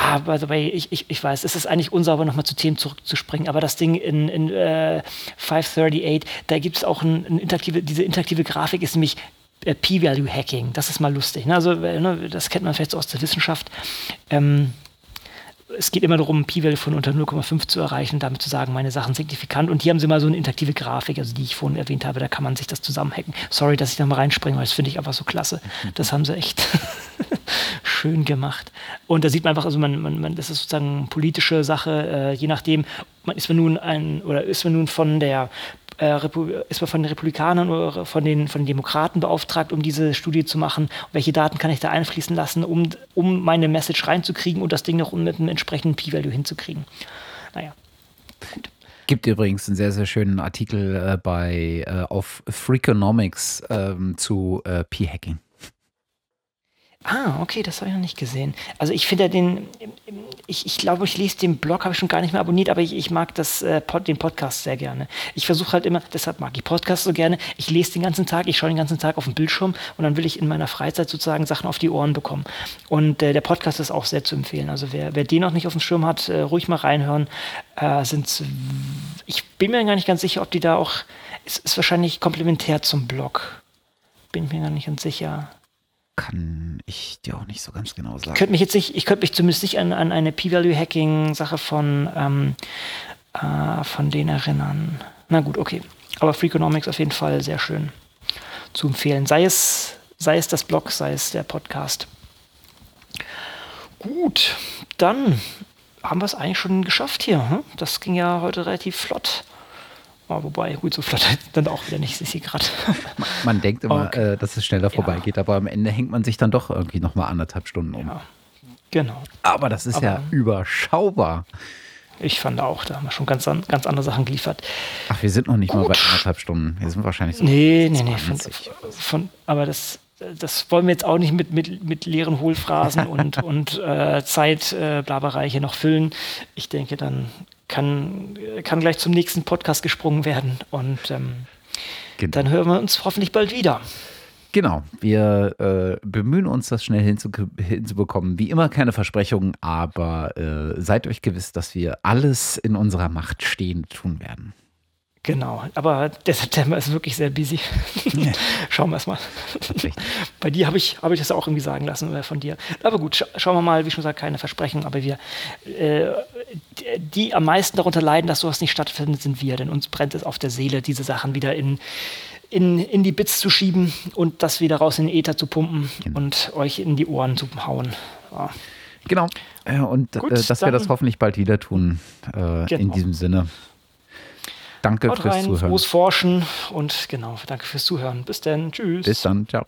Ah, by the way, ich, ich, ich weiß, es ist eigentlich unsauber, nochmal zu Themen zurückzuspringen, aber das Ding in, in äh, 538, da gibt es auch ein, ein interaktive, diese interaktive Grafik ist nämlich äh, P-Value-Hacking. Das ist mal lustig. Ne? Also, äh, ne, das kennt man vielleicht so aus der Wissenschaft. Ähm, es geht immer darum, P-Value von unter 0,5 zu erreichen und damit zu sagen, meine Sachen signifikant. Und hier haben sie mal so eine interaktive Grafik, also die ich vorhin erwähnt habe, da kann man sich das zusammenhacken. Sorry, dass ich da mal reinspringe, weil das finde ich einfach so klasse. *laughs* Das haben sie echt *laughs* schön gemacht. Und da sieht man einfach, also man, man, man das ist sozusagen politische Sache, äh, je nachdem, man ist man nun ein, oder ist man nun von der ist man von den Republikanern oder von den, von den Demokraten beauftragt, um diese Studie zu machen? Welche Daten kann ich da einfließen lassen, um, um meine Message reinzukriegen und das Ding noch mit einem entsprechenden P-Value hinzukriegen? Naja, gut. Gibt übrigens einen sehr, sehr schönen Artikel äh, bei, äh, auf Freakonomics ähm, zu äh, P-Hacking. Ah, okay, das habe ich noch nicht gesehen. Also ich finde den, ich, ich glaube, ich lese den Blog, habe ich schon gar nicht mehr abonniert, aber ich, ich mag das, äh, Pod, den Podcast sehr gerne. Ich versuche halt immer, deshalb mag ich Podcasts so gerne, ich lese den ganzen Tag, ich schaue den ganzen Tag auf den Bildschirm und dann will ich in meiner Freizeit sozusagen Sachen auf die Ohren bekommen. Und äh, der Podcast ist auch sehr zu empfehlen. Also wer, wer den noch nicht auf dem Schirm hat, äh, ruhig mal reinhören. Äh, sind, ich bin mir gar nicht ganz sicher, ob die da auch, es ist wahrscheinlich komplementär zum Blog. Bin ich mir gar nicht ganz sicher kann ich dir auch nicht so ganz genau sagen. Ich könnte mich jetzt nicht, ich könnte mich zumindest nicht an, an eine P-Value-Hacking-Sache von, ähm, äh, von denen erinnern. Na gut, okay. Aber Freakonomics auf jeden Fall sehr schön zu empfehlen. Sei es, sei es das Blog, sei es der Podcast. Gut, dann haben wir es eigentlich schon geschafft hier. Hm? Das ging ja heute relativ flott. Oh, wobei, gut, so flott dann auch wieder nicht, ist hier gerade. *laughs* Man, denkt immer, okay. äh, dass es schneller vorbeigeht, ja. aber am Ende hängt man sich dann doch irgendwie nochmal anderthalb Stunden um. Ja, genau. Aber das ist aber, ja überschaubar. Ich fand auch, da haben wir schon ganz, ganz andere Sachen geliefert. Ach, wir sind noch nicht gut. mal bei anderthalb Stunden. Wir sind wahrscheinlich so. Nee, nee, nee. Von, von, aber das, das wollen wir jetzt auch nicht mit, mit, mit leeren Hohlphrasen und, *laughs* und äh, Zeitblaberei äh, hier noch füllen. Ich denke, dann kann, kann gleich zum nächsten Podcast gesprungen werden. Und ähm, genau. dann hören wir uns hoffentlich bald wieder. Genau, wir äh, bemühen uns, das schnell hinzu hinzubekommen. Wie immer keine Versprechungen, aber äh, seid euch gewiss, dass wir alles in unserer Macht stehend tun werden. Genau, aber der September ist wirklich sehr busy. Ja. *laughs* Schauen wir es mal. Bei dir habe ich, hab ich das auch irgendwie sagen lassen oder von dir. Aber gut, scha schauen wir mal, wie schon gesagt, keine Versprechen, aber wir, äh, die am meisten darunter leiden, dass sowas nicht stattfindet, sind wir, denn uns brennt es auf der Seele, diese Sachen wieder in, in, in die Bits zu schieben und das wieder raus in den Äther zu pumpen genau. und euch in die Ohren zu hauen. Ja. Genau. Und Gut, äh, dass wir das hoffentlich bald wieder tun. Äh, genau. In diesem Sinne. Danke Haut fürs rein, Zuhören. Groß forschen und genau, danke fürs Zuhören. Bis dann. Tschüss. Bis dann. Ciao.